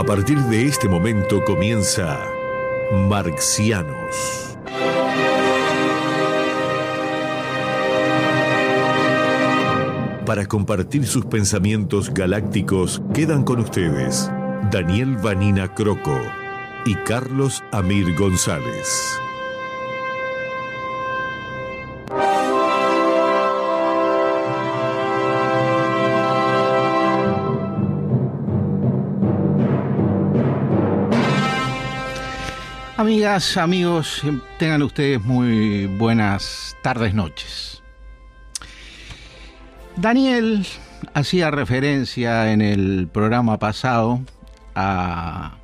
A partir de este momento comienza Marxianos. Para compartir sus pensamientos galácticos quedan con ustedes Daniel Vanina Croco y Carlos Amir González. Amigos, tengan ustedes muy buenas tardes, noches. Daniel hacía referencia en el programa pasado a,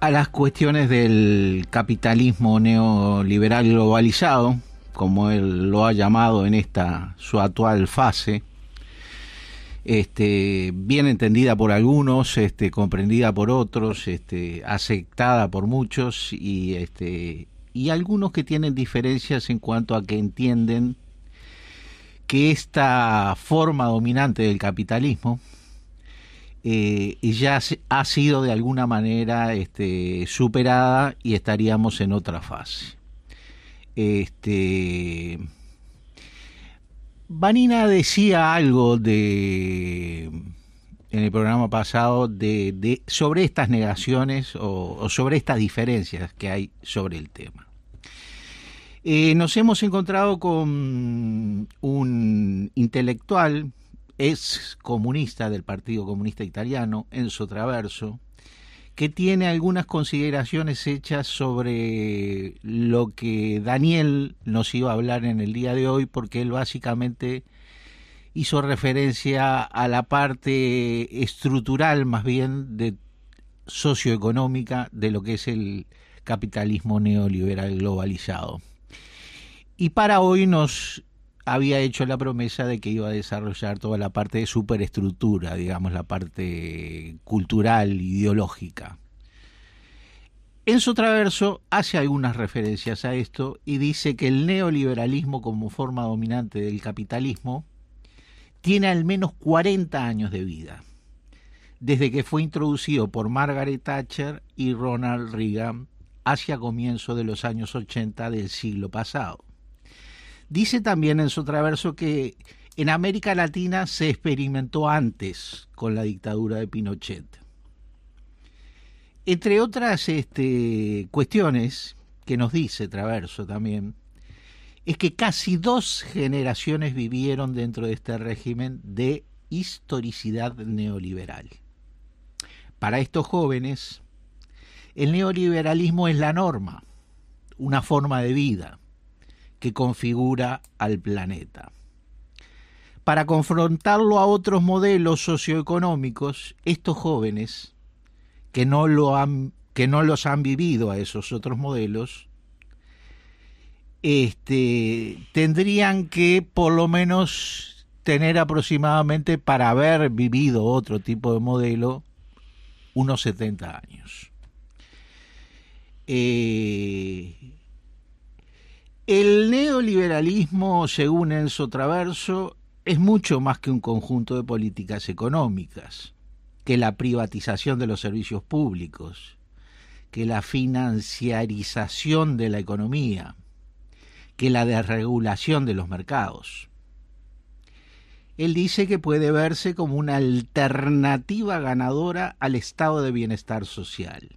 a las cuestiones del capitalismo neoliberal globalizado, como él lo ha llamado en esta su actual fase, este, bien entendida por algunos, este, comprendida por otros, este, aceptada por muchos y, y algunos que tienen diferencias en cuanto a que entienden que esta forma dominante del capitalismo eh, ya ha sido de alguna manera superada y estaríamos en otra fase. Este, Vanina decía algo de en el programa pasado de, sobre estas negaciones o, sobre estas diferencias que hay sobre el tema. Eh, nos hemos encontrado con un intelectual, ex comunista del Partido Comunista Italiano, Enzo Traverso, que tiene algunas consideraciones hechas sobre lo que Daniel nos iba a hablar en el día de hoy, porque él básicamente hizo referencia a la parte estructural más bien de socioeconómica de lo que es el capitalismo neoliberal globalizado. Y para hoy nos había hecho la promesa de que iba a desarrollar toda la parte de superestructura, digamos, la parte cultural, ideológica. Enzo Traverso hace algunas referencias a esto y dice que el neoliberalismo como forma dominante del capitalismo tiene al menos 40 años de vida, desde que fue introducido por Margaret Thatcher y Ronald Reagan hacia comienzo de los años 80 del siglo pasado. Dice también en su traverso que en América Latina se experimentó antes con la dictadura de Pinochet. Entre otras este, cuestiones que nos dice Traverso también, es que casi dos generaciones vivieron dentro de este régimen de historicidad neoliberal. Para estos jóvenes, el neoliberalismo es la norma, una forma de vida, que configura al planeta. Para confrontarlo a otros modelos socioeconómicos, estos jóvenes que no, lo han, que no los han vivido a esos otros modelos, este, tendrían que por lo menos tener aproximadamente para haber vivido otro tipo de modelo unos 70 años. Eh, el neoliberalismo, según Enzo Traverso, es mucho más que un conjunto de políticas económicas, que la privatización de los servicios públicos, que la financiarización de la economía, que la desregulación de los mercados. Él dice que puede verse como una alternativa ganadora al estado de bienestar social,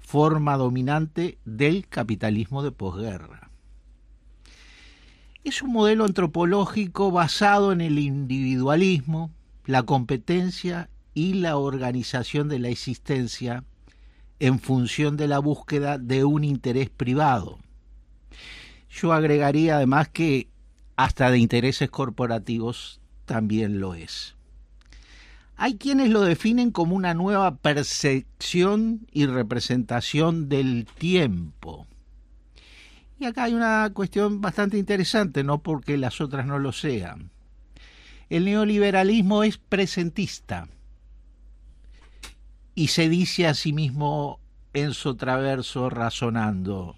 forma dominante del capitalismo de posguerra es un modelo antropológico basado en el individualismo, la competencia y la organización de la existencia en función de la búsqueda de un interés privado. Yo agregaría además que hasta de intereses corporativos también lo es. Hay quienes lo definen como una nueva percepción y representación del tiempo acá hay una cuestión bastante interesante, no porque las otras no lo sean. El neoliberalismo es presentista y se dice a sí mismo en su traverso razonando.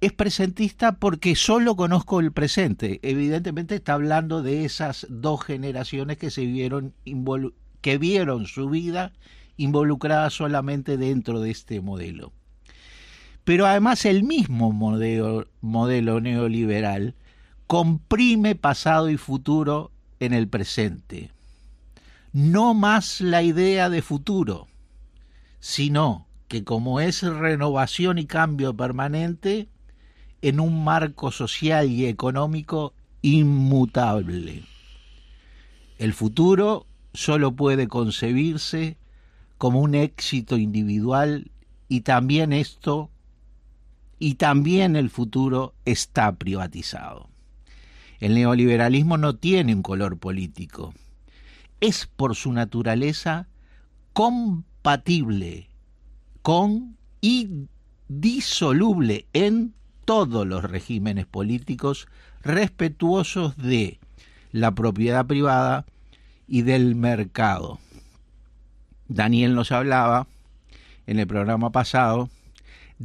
es presentista porque solo conozco el presente. Evidentemente está hablando de esas dos generaciones que se vieron que vieron su vida involucrada solamente dentro de este modelo. Pero además el mismo modelo, neoliberal comprime pasado y futuro en el presente. No más la idea de futuro, sino que como es renovación y cambio permanente, en un marco social y económico inmutable. El futuro solo puede concebirse como un éxito individual y también esto y también el futuro está privatizado. El neoliberalismo no tiene un color político. Es por su naturaleza compatible con y disoluble en todos los regímenes políticos respetuosos de la propiedad privada y del mercado. Daniel nos hablaba en el programa pasado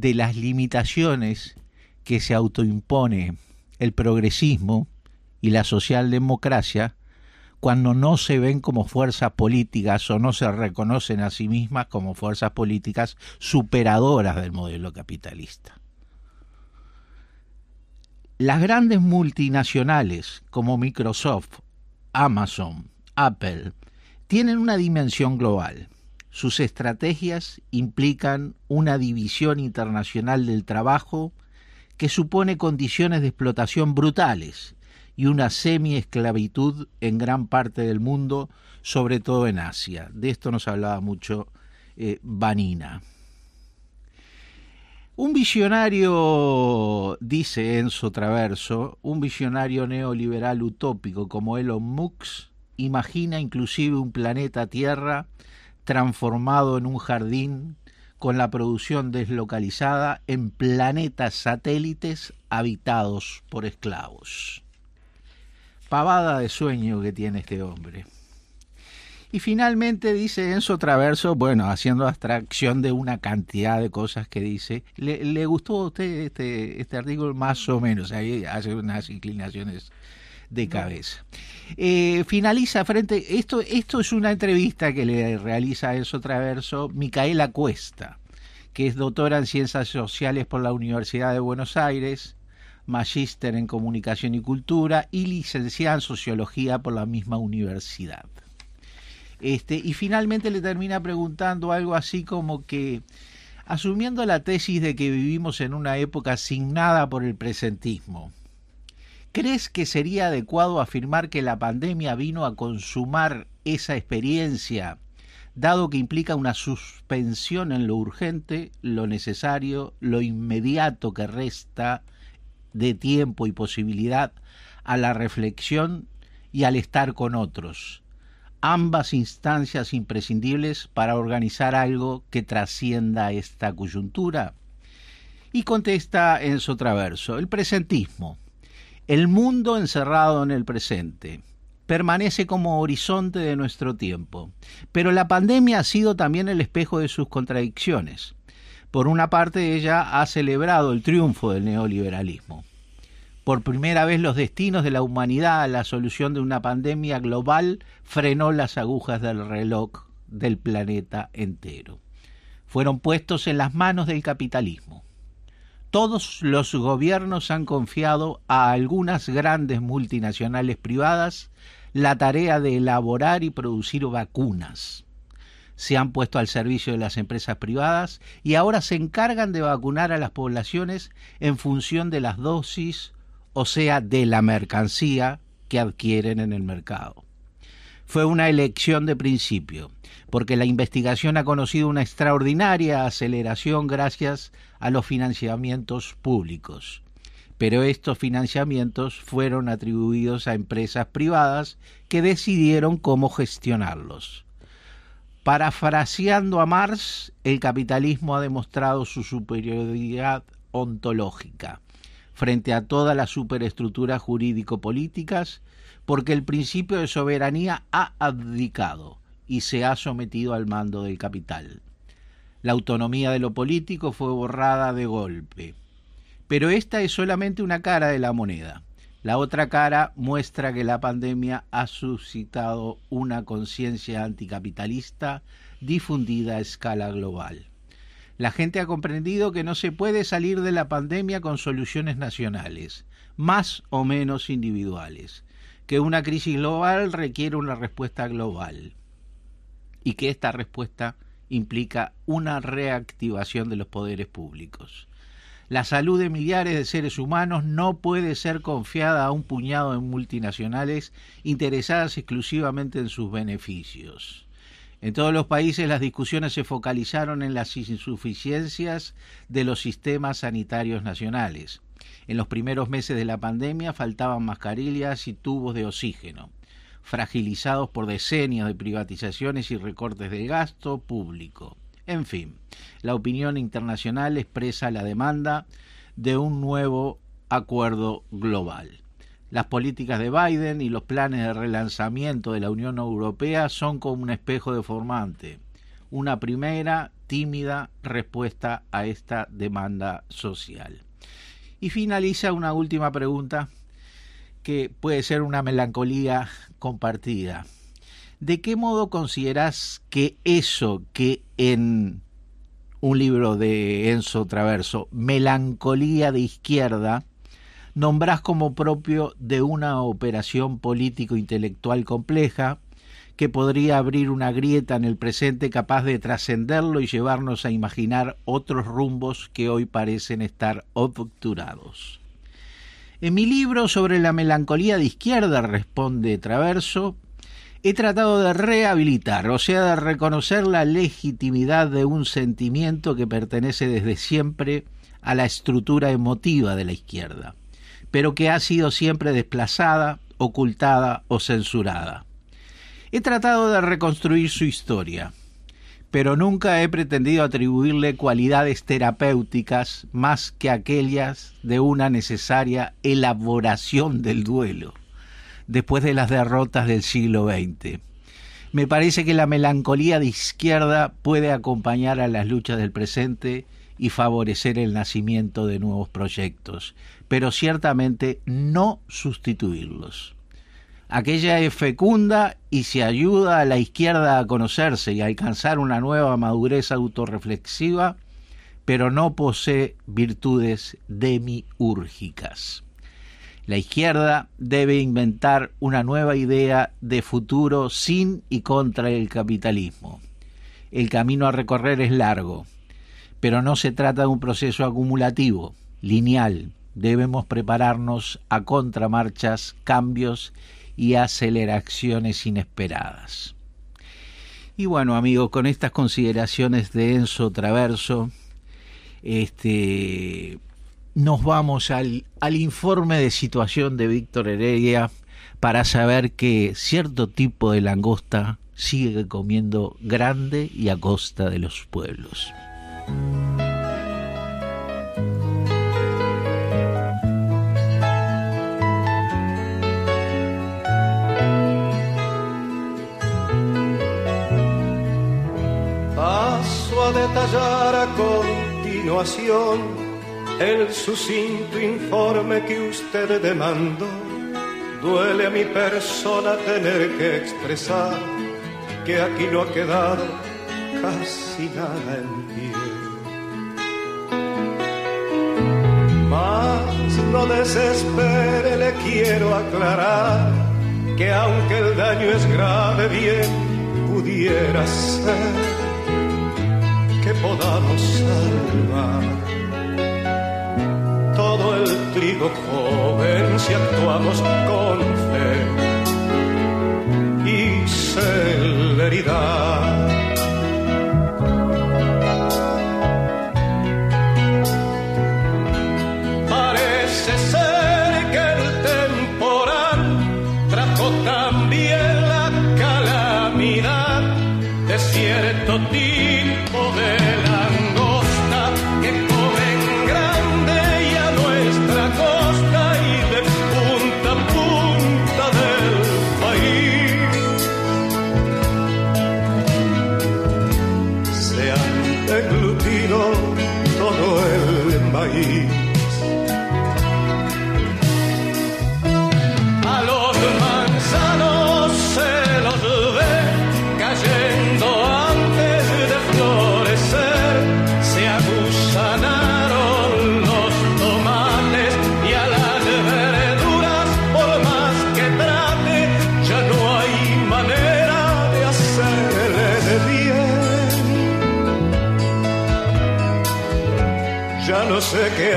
de las limitaciones que se autoimpone el progresismo y la socialdemocracia cuando no se ven como fuerzas políticas o no se reconocen a sí mismas como fuerzas políticas superadoras del modelo capitalista. Las grandes multinacionales como Microsoft, Amazon, Apple, tienen una dimensión global. Sus estrategias implican una división internacional del trabajo que supone condiciones de explotación brutales y una semi-esclavitud en gran parte del mundo, sobre todo en Asia. De esto nos hablaba mucho eh, Vanina. Un visionario, dice Enzo Traverso, un visionario neoliberal utópico como Elon Musk, imagina inclusive un planeta Tierra transformado en un jardín con la producción deslocalizada en planetas satélites habitados por esclavos. Pavada de sueño que tiene este hombre. Y finalmente dice Enzo Traverso, bueno, haciendo abstracción de una cantidad de cosas que dice, ¿le, gustó a usted este, este artículo? Más o menos, ahí hace unas inclinaciones de cabeza. Eh, finaliza frente, esto, esto es una entrevista que le realiza Enzo Traverso Micaela Cuesta, que es doctora en Ciencias Sociales por la Universidad de Buenos Aires, magíster en Comunicación y Cultura y licenciada en Sociología por la misma universidad. Este, y finalmente le termina preguntando algo así como que, asumiendo la tesis de que vivimos en una época asignada por el presentismo, ¿crees que sería adecuado afirmar que la pandemia vino a consumar esa experiencia, dado que implica una suspensión en lo urgente, lo necesario, lo inmediato que resta de tiempo y posibilidad a la reflexión y al estar con otros? ambas instancias imprescindibles para organizar algo que trascienda esta coyuntura? Y contesta en su traverso, el presentismo, el mundo encerrado en el presente, permanece como horizonte de nuestro tiempo, pero la pandemia ha sido también el espejo de sus contradicciones. Por una parte, ella ha celebrado el triunfo del neoliberalismo. Por primera vez los destinos de la humanidad a la solución de una pandemia global frenó las agujas del reloj del planeta entero. Fueron puestos en las manos del capitalismo. Todos los gobiernos han confiado a algunas grandes multinacionales privadas la tarea de elaborar y producir vacunas. Se han puesto al servicio de las empresas privadas y ahora se encargan de vacunar a las poblaciones en función de las dosis o sea, de la mercancía que adquieren en el mercado. Fue una elección de principio, porque la investigación ha conocido una extraordinaria aceleración gracias a los financiamientos públicos. Pero estos financiamientos fueron atribuidos a empresas privadas que decidieron cómo gestionarlos. Parafraseando a Marx, el capitalismo ha demostrado su superioridad ontológica frente a todas las superestructuras jurídico-políticas, porque el principio de soberanía ha abdicado y se ha sometido al mando del capital. La autonomía de lo político fue borrada de golpe, Pero esta es solamente una cara de la moneda. La otra cara muestra que la pandemia ha suscitado una conciencia anticapitalista difundida a escala global. La gente ha comprendido que no se puede salir de la pandemia con soluciones nacionales, más o menos individuales, que una crisis global requiere una respuesta global y que esta respuesta implica una reactivación de los poderes públicos. La salud de millares de seres humanos no puede ser confiada a un puñado de multinacionales interesadas exclusivamente en sus beneficios. En todos los países las discusiones se focalizaron en las insuficiencias de los sistemas sanitarios nacionales. En los primeros meses de la pandemia faltaban mascarillas y tubos de oxígeno, fragilizados por decenios de privatizaciones y recortes del gasto público. En fin, la opinión internacional expresa la demanda de un nuevo acuerdo global. Las políticas de Biden y los planes de relanzamiento de la Unión Europea son como un espejo deformante, una primera tímida respuesta a esta demanda social. Y finaliza una última pregunta que puede ser una melancolía compartida. ¿De qué modo consideras que eso que en un libro de Enzo Traverso, Melancolía de Izquierda, nombrás como propio de una operación político-intelectual compleja que podría abrir una grieta en el presente capaz de trascenderlo y llevarnos a imaginar otros rumbos que hoy parecen estar obturados. En mi libro sobre la melancolía de izquierda, responde Traverso, he tratado de rehabilitar, o sea, de reconocer la legitimidad de un sentimiento que pertenece desde siempre a la estructura emotiva de la izquierda pero que ha sido siempre desplazada, ocultada o censurada. He tratado de reconstruir su historia, pero nunca he pretendido atribuirle cualidades terapéuticas más que aquellas de una necesaria elaboración del duelo, después de las derrotas del siglo XX. Me parece que la melancolía de izquierda puede acompañar a las luchas del presente y favorecer el nacimiento de nuevos proyectos, pero ciertamente no sustituirlos. Aquella es fecunda y se ayuda a la izquierda a conocerse y a alcanzar una nueva madurez autorreflexiva, pero no posee virtudes demiúrgicas. La izquierda debe inventar una nueva idea de futuro sin y contra el capitalismo. El camino a recorrer es largo, pero no se trata de un proceso acumulativo, lineal. Debemos prepararnos a contramarchas, cambios y aceleraciones inesperadas. Y bueno, amigos, con estas consideraciones de Enzo Traverso, este, nos vamos al, al informe de situación de Víctor Heredia para saber que cierto tipo de langosta sigue comiendo grande y a costa de los pueblos. El sucinto informe que usted demandó. Duele a mi persona tener que expresar que aquí no ha quedado casi nada en pie. Mas no desespere, le quiero aclarar que aunque el daño es grave, bien pudiera ser podamos salvar todo el trigo joven si actuamos con fe y celeridad.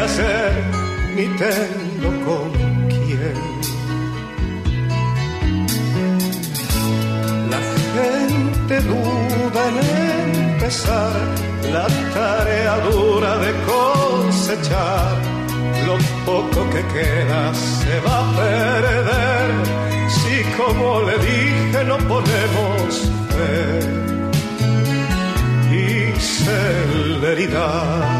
Hacer, ni tengo con quién. La gente duda en empezar la tarea dura de cosechar. Lo poco que queda se va a perder si como le dije no ponemos fe celeridad.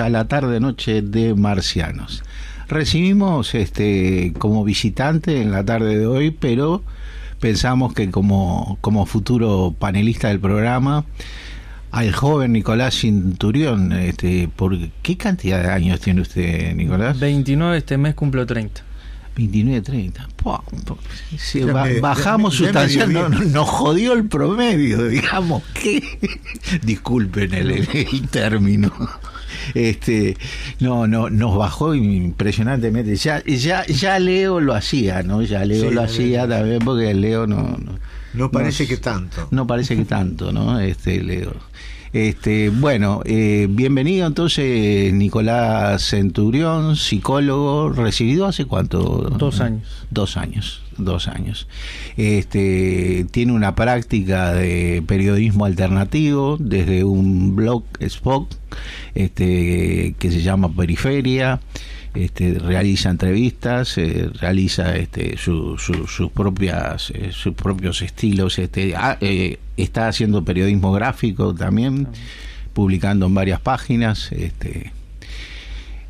A la tarde-noche de Marcianos. Recibimos este como visitante en la tarde de hoy, pero pensamos que como, como futuro panelista del programa, al joven Nicolás Cinturión, este, ¿por qué cantidad de años tiene usted, Nicolás? 29 este mes cumplo 30. 29, 30. Pua, se Ya ba- me- bajamos ya me- ya me sustancial, dio no- nos jodió el promedio, digamos que. Disculpen el, el término. Este, no, no, nos bajó impresionantemente. Ya, ya, ya Leo lo hacía, ¿no? Ya Leo Sí, lo hacía Leo. también porque Leo no, no, No parece que tanto. no parece que tanto, ¿no? Este, Leo. Este, bueno, eh, bienvenido entonces Nicolás Centurión, psicólogo, recibido hace cuánto? Dos años. Dos años, dos años. Este, tiene una práctica de periodismo alternativo desde un blog Spock, este, que se llama Periferia. Este, realiza entrevistas, eh, realiza este, su- su- sus propias, eh, sus propios estilos. Este, ah, eh, está haciendo periodismo gráfico también, publicando en varias páginas. Este,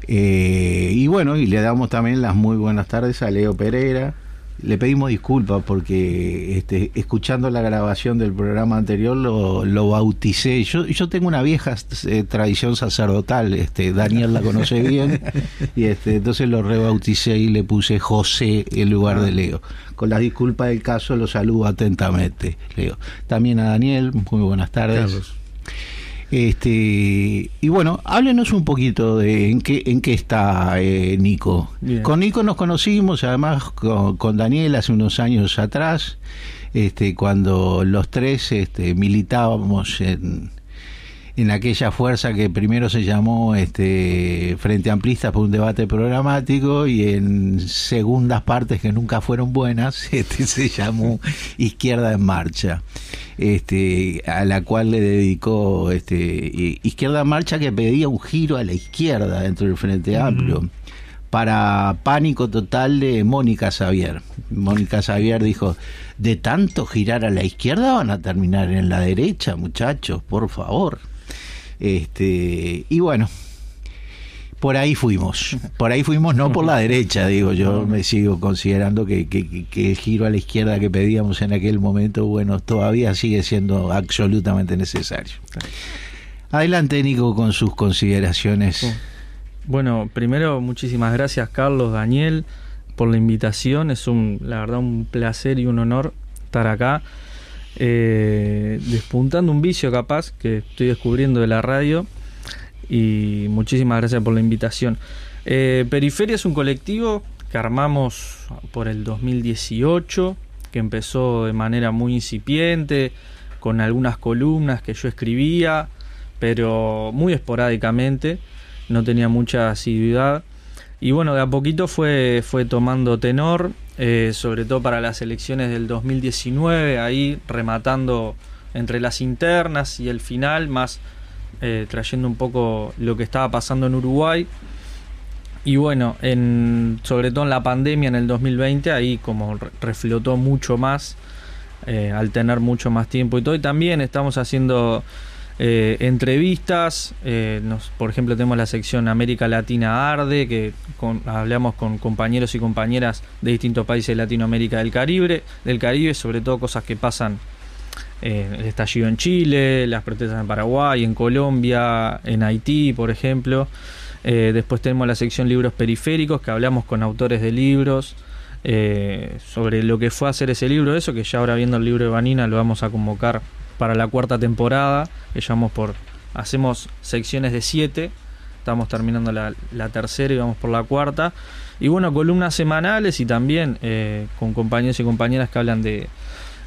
y bueno, y le damos también las muy buenas tardes a Leo Pereira. Le pedimos disculpas porque este, escuchando la grabación del programa anterior lo, lo bauticé. Yo, yo tengo una vieja eh, tradición sacerdotal, este, Daniel la conoce bien, y este, entonces lo rebauticé y le puse José en lugar de Leo. Con las disculpas del caso lo saludo atentamente, Leo. También a Daniel, muy buenas tardes. Carlos. Este y bueno, háblenos un poquito de en qué en qué está eh, Nico. Bien. Con Nico nos conocimos, además con, con Daniel hace unos años atrás, este cuando los tres este, militábamos en, en aquella fuerza que primero se llamó este Frente Amplista por un debate programático y en segundas partes que nunca fueron buenas este se llamó Izquierda en Marcha este a la cual le dedicó este Izquierda en Marcha que pedía un giro a la izquierda dentro del Frente Amplio para pánico total de Mónica Xavier. Mónica Xavier dijo, de tanto girar a la izquierda van a terminar en la derecha, muchachos, por favor. Este, y bueno, por ahí fuimos. Por ahí fuimos, no por la derecha, digo, yo me sigo considerando que, que- que- que el giro a la izquierda que pedíamos en aquel momento, bueno, todavía sigue siendo absolutamente necesario. Adelante, Nico, con sus consideraciones. Bueno, primero muchísimas gracias Carlos, Daniel por la invitación. Es un, la verdad, un placer y un honor estar acá. Eh, despuntando un vicio capaz que estoy descubriendo de la radio y muchísimas gracias por la invitación. Eh, Periferia es un colectivo que armamos por el 2018, que empezó de manera muy incipiente, con algunas columnas que yo escribía, pero muy esporádicamente, no tenía mucha asiduidad. Y bueno, de a poquito fue, fue tomando tenor, eh, sobre todo para las elecciones del 2019, ahí rematando entre las internas y el final, más eh, trayendo un poco lo que estaba pasando en Uruguay. Y bueno, en, sobre todo en la pandemia en el 2020, ahí como reflotó mucho más, eh, al tener mucho más tiempo y todo. Y también estamos haciendo eh, entrevistas, nos, por ejemplo tenemos la sección América Latina Arde, que hablamos con compañeros y compañeras de distintos países de Latinoamérica del Caribe, del Caribe, sobre todo cosas que pasan eh, el estallido en Chile, las protestas en Paraguay, en Colombia, en Haití, por ejemplo. Eh, después tenemos la sección libros periféricos, que hablamos con autores de libros eh, sobre lo que fue hacer ese libro, eso que ya ahora viendo el libro de Vanina lo vamos a convocar para la cuarta temporada, por, hacemos secciones de siete, estamos terminando la, tercera y vamos por la cuarta. Y bueno, columnas semanales y también con compañeros y compañeras que hablan de,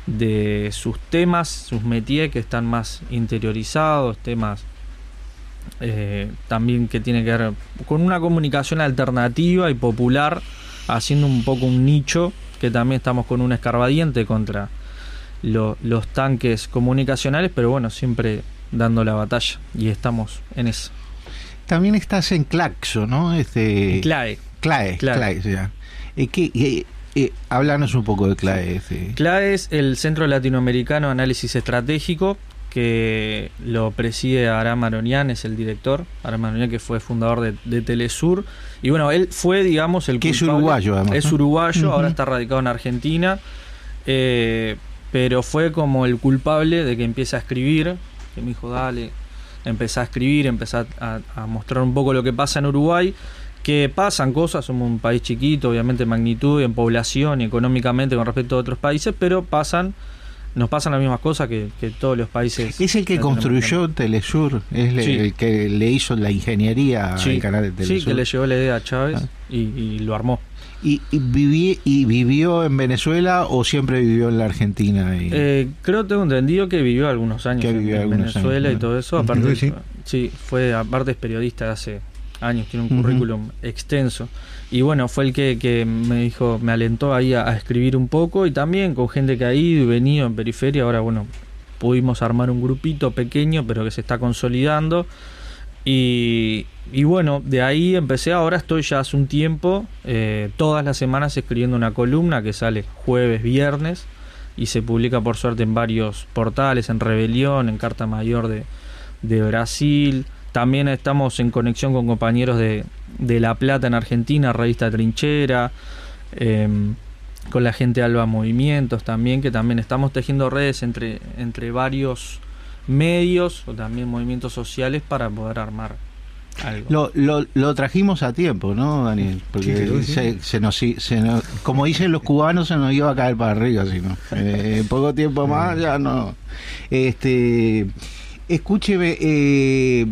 de sus temas, sus métiers que están más interiorizados, temas eh, también que tiene que ver con una comunicación alternativa y popular, haciendo un poco un nicho, que también estamos con un escarbadiente contra los tanques comunicacionales, pero bueno, siempre dando la batalla y estamos en eso. También estás en Claxo, ¿no? Este... CLAE. CLAE, CLAE, CLAE ¿Qué, eh, háblanos un poco de CLAE. CLAE es el Centro Latinoamericano de Análisis Estratégico, que lo preside Aram Aronian, es el director. Aram Aronian, que fue fundador de, Telesur. Y bueno, él fue, digamos, el que es uruguayo, además. Es uruguayo, ahora está radicado en Argentina. Eh, pero fue como el culpable de que empiece a escribir. Que me dijo, dale, empecé a escribir, empecé a, a mostrar un poco lo que pasa en Uruguay que pasan cosas, somos un país chiquito, obviamente en magnitud, en población y económicamente con respecto a otros países, pero pasan, nos pasan las mismas cosas que, todos los países. Es el que construyó Telesur, es el que le hizo la ingeniería al canal de Telesur. Sí, que le llevó la idea a Chávez ah. y, lo armó. ¿Y, y, ¿Y vivió en Venezuela o siempre vivió en la Argentina? Eh, creo, tengo entendido que vivió algunos años en, Venezuela y todo eso. Aparte, sí. sí, fue, aparte es periodista hace años, tiene un currículum extenso. Y bueno, fue el que, me dijo, me alentó ahí a, escribir un poco y también con gente que ha ido y venido en periferia. Ahora, bueno, pudimos armar un grupito pequeño, pero que se está consolidando. Y, bueno, de ahí empecé, ahora estoy ya hace un tiempo, eh, todas las semanas escribiendo una columna que sale jueves, viernes y se publica por suerte en varios portales, en Rebelión, en Carta Mayor de, de Brasil, también estamos en conexión con compañeros de, La Plata en Argentina, Revista Trinchera, em, con la gente de Alba Movimientos también, que también estamos tejiendo redes entre, entre varios medios o también movimientos sociales para poder armar algo. Lo, lo, trajimos a tiempo, ¿no, Daniel? Porque Se, nos, como dicen los cubanos, se nos iba a caer para arriba, sino eh, en poco tiempo más ya no. Este, escúcheme, eh,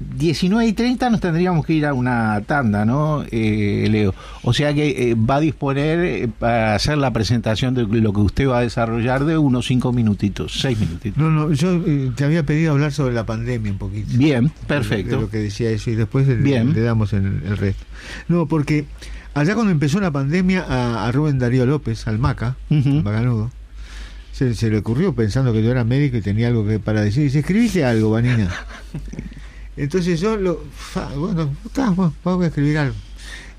19 y 30 nos tendríamos que ir a una tanda, ¿no, eh, Leo? O sea que eh, va a disponer eh, para hacer la presentación de lo que usted va a desarrollar de unos 5 minutitos, 6 minutitos. No, no, yo te había pedido hablar sobre la pandemia un poquito. Bien, perfecto. De, lo que decía eso y después Bien. Le, damos el, el, resto. No, porque allá cuando empezó la pandemia a, Rubén Darío López, al Maca, se, se, le ocurrió pensando que yo era médico y tenía algo que para decir. Dice, escribiste algo, Vanina. Entonces yo lo, bueno, vamos a escribir algo.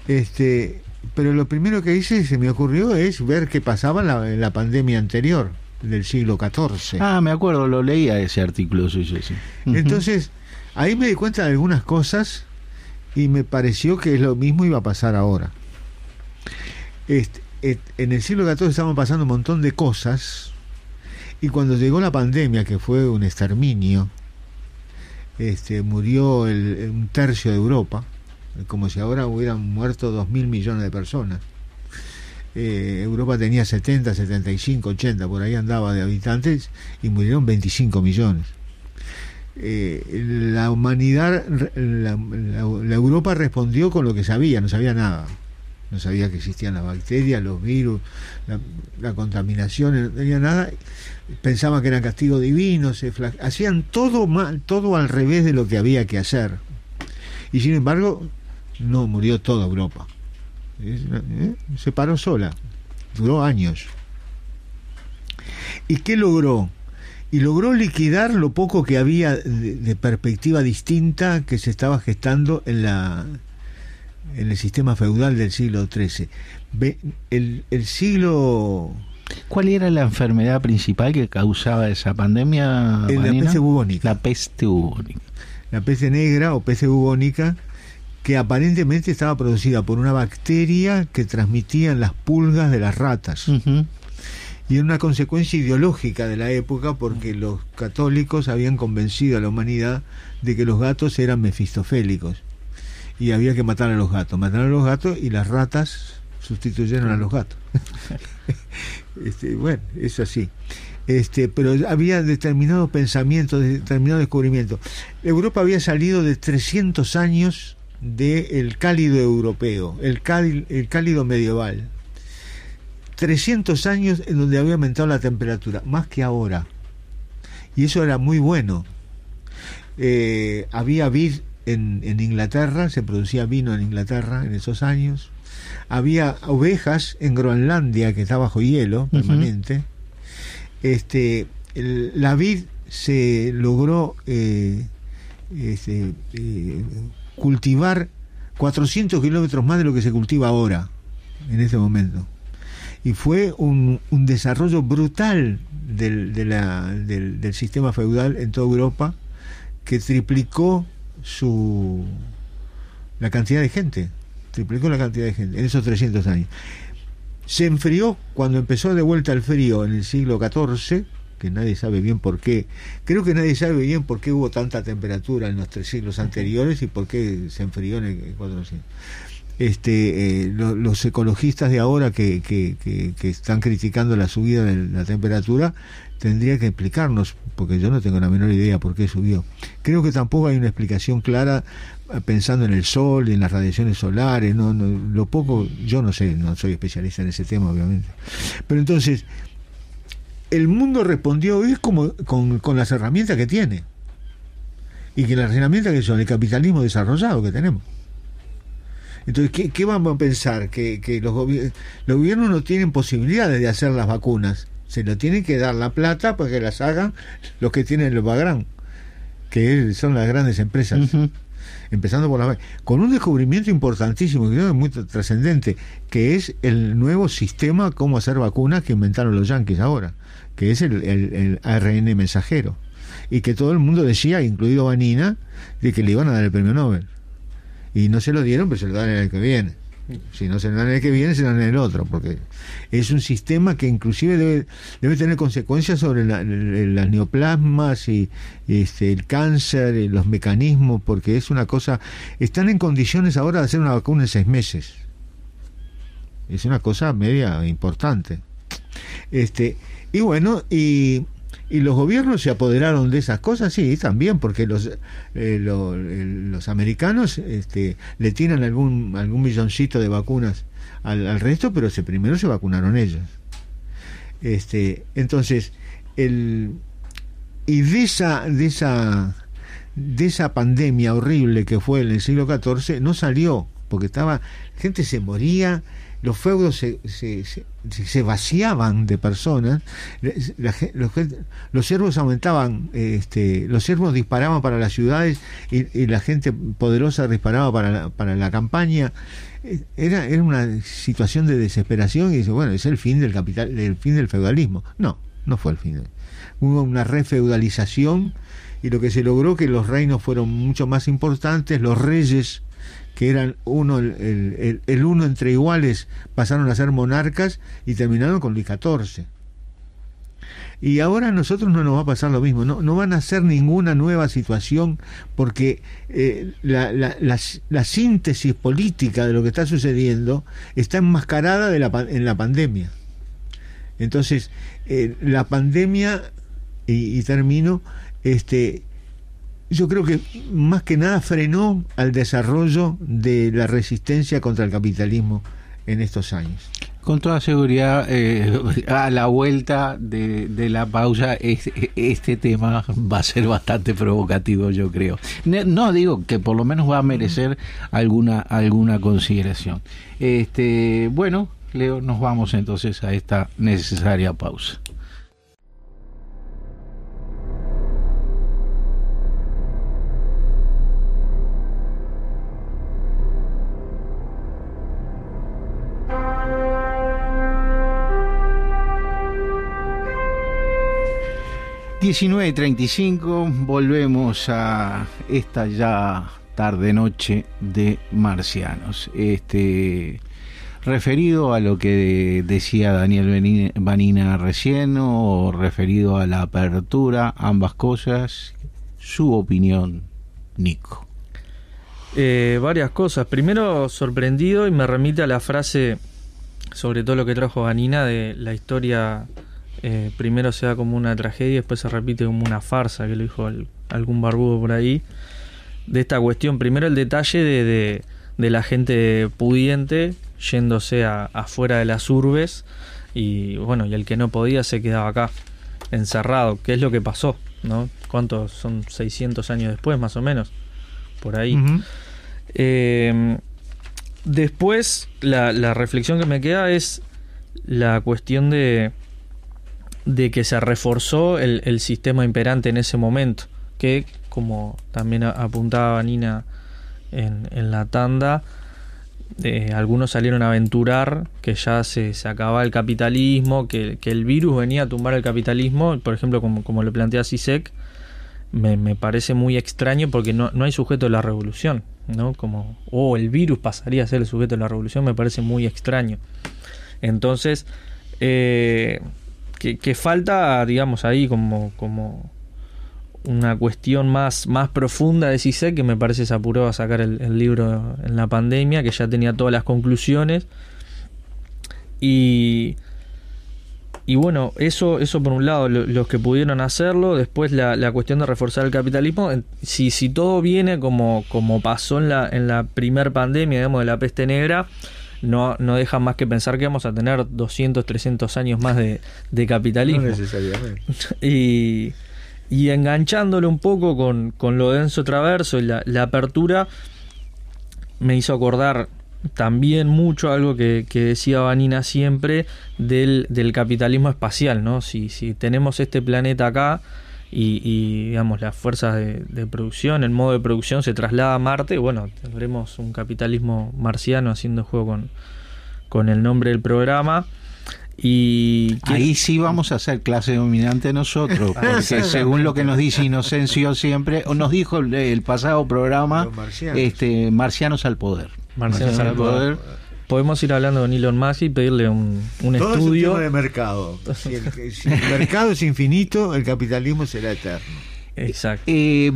Este, pero lo primero que hice, se me ocurrió, es ver qué pasaba en la, pandemia anterior, del siglo XIV. Ah, me acuerdo, lo leía ese artículo sí, sí. Entonces, ahí me di cuenta de algunas cosas y me pareció que lo mismo iba a pasar ahora. Este, en el siglo XIV estaban pasando un montón de cosas y cuando llegó la pandemia, que fue un exterminio, este, murió un tercio de Europa, como si ahora hubieran muerto dos mil millones de personas. eh, Europa tenía 70, 75, 80, por ahí andaba de habitantes y murieron 25 millones. Eh, la humanidad, la, Europa respondió con lo que sabía, no sabía nada. No sabía que existían las bacterias, los virus, la, contaminación, no tenía nada. Pensaban que era castigo divino, se hacían todo mal, todo al revés de lo que había que hacer. Y sin embargo, no murió toda Europa. ¿eh? Se paró sola, duró años. ¿Y qué logró? y logró liquidar lo poco que había de, perspectiva distinta que se estaba gestando en la en el sistema feudal del siglo XIII. El, el siglo ¿Cuál era la enfermedad principal que causaba esa pandemia? La peste bubónica. La peste bubónica. La peste negra o peste bubónica que aparentemente estaba producida por una bacteria que transmitían las pulgas de las ratas y en una consecuencia ideológica de la época porque los católicos habían convencido a la humanidad de que los gatos eran mefistofélicos y había que matar a los gatos. Mataron a los gatos y las ratas sustituyeron a los gatos. este, bueno, es así. Este, pero había determinados pensamientos, determinado descubrimiento. Europa había salido de 300 años del cálido europeo, el el cálido medieval, 300 años en donde había aumentado la temperatura, más que ahora. Y eso era muy bueno. Eh, había vid en, Inglaterra, se producía vino en Inglaterra en esos años. Había ovejas en Groenlandia, que está bajo hielo permanente. este, la vid se logró eh, este, eh, cultivar 400 kilómetros más de lo que se cultiva ahora, en este momento. Y fue un, un desarrollo brutal del, de la, del, del, sistema feudal en toda Europa que triplicó su la cantidad de gente, triplicó la cantidad de gente en esos 300 años. Se enfrió cuando empezó de vuelta el frío en el siglo XIV, que nadie sabe bien por qué. Creo que nadie sabe bien por qué hubo tanta temperatura en los tres siglos anteriores y por qué se enfrió en el 400 este, eh, los ecologistas de ahora que, están criticando la subida de la temperatura tendría que explicarnos, porque yo no tengo la menor idea por qué subió. Creo que tampoco hay una explicación clara eh, pensando en el sol y en las radiaciones solares, lo poco, yo no sé, no soy especialista en ese tema, obviamente. Pero entonces, el mundo respondió hoy como con las herramientas que tiene. Y que las herramientas que son el capitalismo desarrollado que tenemos. Entonces, ¿qué, qué vamos a pensar? Que, que los, los gobiernos no tienen posibilidades de hacer las vacunas. Se lo tienen que dar la plata para que las hagan los que tienen el background, que son las grandes empresas. Empezando por la con un descubrimiento importantísimo, que es muy trascendente, que es el nuevo sistema cómo hacer vacunas que inventaron los yanquis ahora, que es el, el, el ARN mensajero. Y que todo el mundo decía, incluido Vanina, de que le iban a dar el premio Nobel y no se lo dieron, pero se lo dan en el que viene. Si no se lo dan en el que viene, se lo dan en el otro, porque es un sistema que inclusive debe, debe tener consecuencias sobre las neoplasmas y, este, el cáncer, y los mecanismos, porque es una cosa... Están en condiciones ahora de hacer una vacuna en seis meses. Es una cosa media importante. Este, y bueno, y y los gobiernos se apoderaron de esas cosas, sí, también, porque los, eh, los americanos este, le tiran algún, algún milloncito de vacunas al, resto, pero se, primero se vacunaron ellos. Este, entonces, el, y de esa, de esa, de esa pandemia horrible que fue en el siglo XIV, no salió, porque estaba, gente se moría, los feudos se, se, se, vaciaban de personas, los, los siervos aumentaban, este, los siervos disparaban para las ciudades y, la gente poderosa disparaba para la, para la campaña. Era, era una situación de desesperación y dice, bueno, es el fin del capital, el fin del feudalismo. No, no fue el fin. Hubo una refeudalización y lo que se logró que los reinos fueron mucho más importantes, los reyes que eran uno, el, el, uno entre iguales, pasaron a ser monarcas y terminaron con Luis XIV. Y ahora a nosotros no nos va a pasar lo mismo, no, no van a ser ninguna nueva situación porque eh, la, la, síntesis política de lo que está sucediendo está enmascarada la, en la pandemia. Entonces, eh, la pandemia, y, termino, este, yo creo que más que nada frenó al desarrollo de la resistencia contra el capitalismo en estos años. Con toda seguridad, eh, a la vuelta de, la pausa, este, tema va a ser bastante provocativo, yo creo. No digo que por lo menos va a merecer alguna, alguna consideración. Este, bueno, Leo, nos vamos entonces a esta necesaria pausa. 19.35, volvemos a esta ya tarde-noche de Marcianos. Este, referido a lo que decía Daniel Vanina recién o referido a la apertura, ambas cosas, su opinión, Nico. Eh, varias cosas. Primero, sorprendido y me remite a la frase, sobre todo lo que trajo Vanina, de la historia eh, primero se da como una tragedia después se repite como una farsa, que lo dijo algún barbudo por ahí, de esta cuestión. Primero el detalle de, de, la gente pudiente yéndose a, afuera de las urbes y bueno, y el que no podía se quedaba acá, encerrado, que es lo que pasó, ¿no? ¿Cuántos son 600 años después más o menos? Por ahí. Eh, después, la, la reflexión que me queda es la cuestión de de que se reforzó el, sistema imperante en ese momento, que como también apuntaba Nina en, en la tanda, eh, algunos salieron a aventurar que ya se, se acababa el capitalismo, que, el virus venía a tumbar el capitalismo, por ejemplo, como, como lo plantea CISEC, me, me, parece muy extraño porque no, no hay sujeto de la revolución, ¿no? Como, oh, el virus pasaría a ser el sujeto de la revolución, me parece muy extraño. Entonces, eh, que, falta, digamos, ahí como, como una cuestión más, más profunda de CISEC, que me parece se apuró a sacar el, libro en la pandemia, que ya tenía todas las conclusiones. Y, y bueno, eso, eso por un lado, los que pudieron hacerlo, después la, la, cuestión de reforzar el capitalismo, si, si todo viene como, como pasó en la, en la primer pandemia, digamos, de la peste negra, no, no deja más que pensar que vamos a tener 200, 300 años más de, capitalismo. No necesariamente. Y, y enganchándolo un poco con, con lo denso traverso y la, la, apertura, me hizo acordar también mucho algo que, que decía Vanina siempre del, del, capitalismo espacial, ¿no? Si, si tenemos este planeta acá, y, digamos las fuerzas de, producción, el modo de producción se traslada a Marte, bueno, tendremos un capitalismo marciano haciendo juego con, con el nombre del programa. Y ahí sí vamos a ser clase dominante nosotros, porque según lo que nos dice Inocencio siempre, o nos dijo el, pasado programa, marcianos. este marcianos al poder. Marcianos, al poder podemos ir hablando con Elon Musk y pedirle un, un Todo estudio. Es de mercado. Si el, mercado es infinito, el capitalismo será eterno. Exacto. Eh,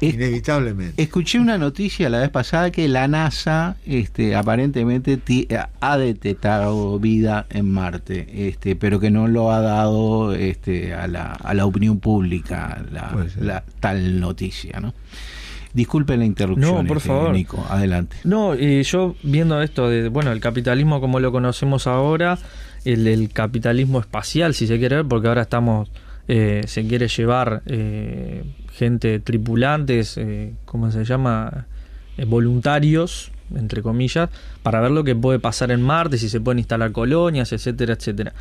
Inevitablemente. Escuché una noticia la vez pasada que la NASA este, aparentemente ha detectado vida en Marte, este, pero que no lo ha dado este, a, la, a la opinión pública la, tal noticia. ¿no? Disculpe la interrupción, no, por este, favor. Nico, adelante. No, y yo viendo esto de, bueno, el capitalismo como lo conocemos ahora, el, capitalismo espacial, si se quiere ver, porque ahora estamos, eh, se quiere llevar eh, gente, tripulantes, eh, ¿cómo se llama? Eh, voluntarios, entre comillas, para ver lo que puede pasar en Marte, si se pueden instalar colonias, etcétera, etcétera.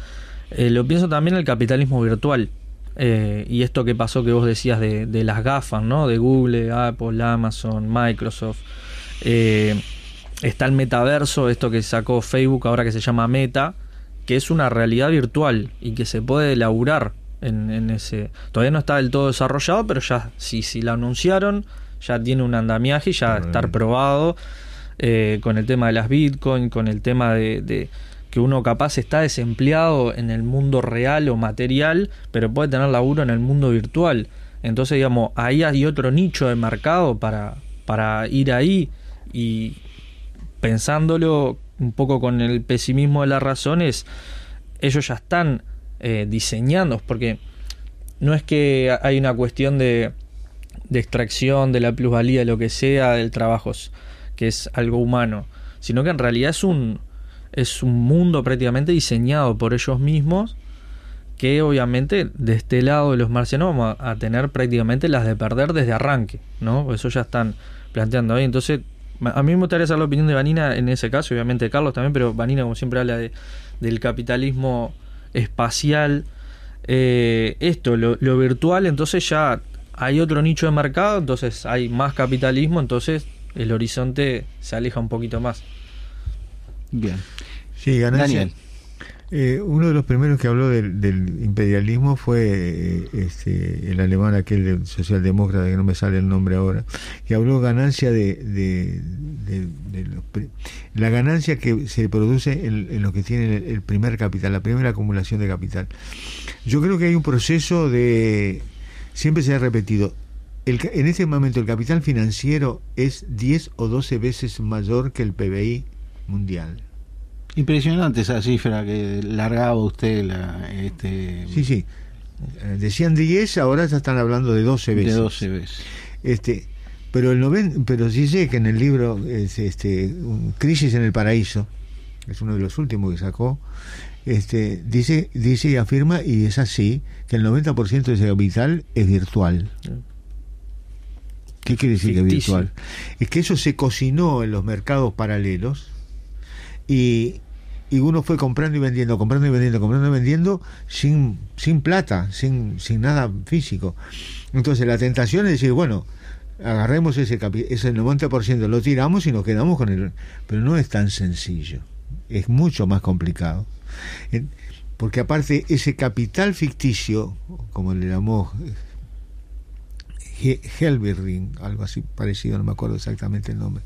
lo pienso también el capitalismo virtual. Eh, y esto que pasó que vos decías de, las gafas, ¿no? De Google, Apple, Amazon, Microsoft. Eh, está el metaverso, esto que sacó Facebook ahora que se llama Meta, que es una realidad virtual y que se puede elaborar en, ese... Todavía no está del todo desarrollado, pero ya si, si lo anunciaron, ya tiene un andamiaje y ya estar probado eh, con el tema de las Bitcoin, con el tema de que uno capaz está desempleado en el mundo real o material, pero puede tener laburo en el mundo virtual. Entonces, digamos, ahí hay otro nicho de mercado para, para ir ahí y pensándolo un poco con el pesimismo de las razones, ellos ya están eh, diseñando, porque no es que hay una cuestión de, de extracción de la plusvalía, lo que sea, del trabajo, que es algo humano, sino que en realidad es un, es un mundo prácticamente diseñado por ellos mismos que obviamente de este lado de los marcianos vamos a, tener prácticamente las de perder desde arranque, ¿no? Eso ya están planteando ahí. Entonces, a mí me gustaría saber la opinión de Vanina en ese caso, obviamente de Carlos también, pero Vanina como siempre habla de, del capitalismo espacial. Eh, esto, lo, lo virtual, entonces ya hay otro nicho de mercado, entonces hay más capitalismo, entonces el horizonte se aleja un poquito más. Bien. Sí, Daniel. Eh, uno de los primeros que habló del, imperialismo fue eh, este, el alemán aquel socialdemócrata que no me sale el nombre ahora que habló ganancia de, de, la ganancia que se produce en, lo que tiene el, primer capital la primera acumulación de capital. Yo creo que hay un proceso de siempre se ha repetido en este momento el capital financiero es 10 o 12 veces mayor que el PBI mundial Impresionante esa cifra que largaba usted. La, este... Sí, sí. Decían 10, ahora ya están hablando de 12 veces. De 12 veces. Este, pero el noven, pero sí sé que en el libro es, este Crisis en el paraíso, es uno de los últimos que sacó, este dice dice y afirma y es así que el 90% de ese capital es virtual. ¿Qué quiere decir que es virtual? Es que eso se cocinó en los mercados paralelos y, y uno fue comprando y vendiendo, comprando y vendiendo, comprando y vendiendo sin, sin plata, sin, sin nada físico. Entonces la tentación es decir, bueno, agarremos ese, ese 90%, lo tiramos y nos quedamos con el... Pero no es tan sencillo, es mucho más complicado. Porque aparte ese capital ficticio, como le llamó Helberding, algo así parecido, no me acuerdo exactamente el nombre,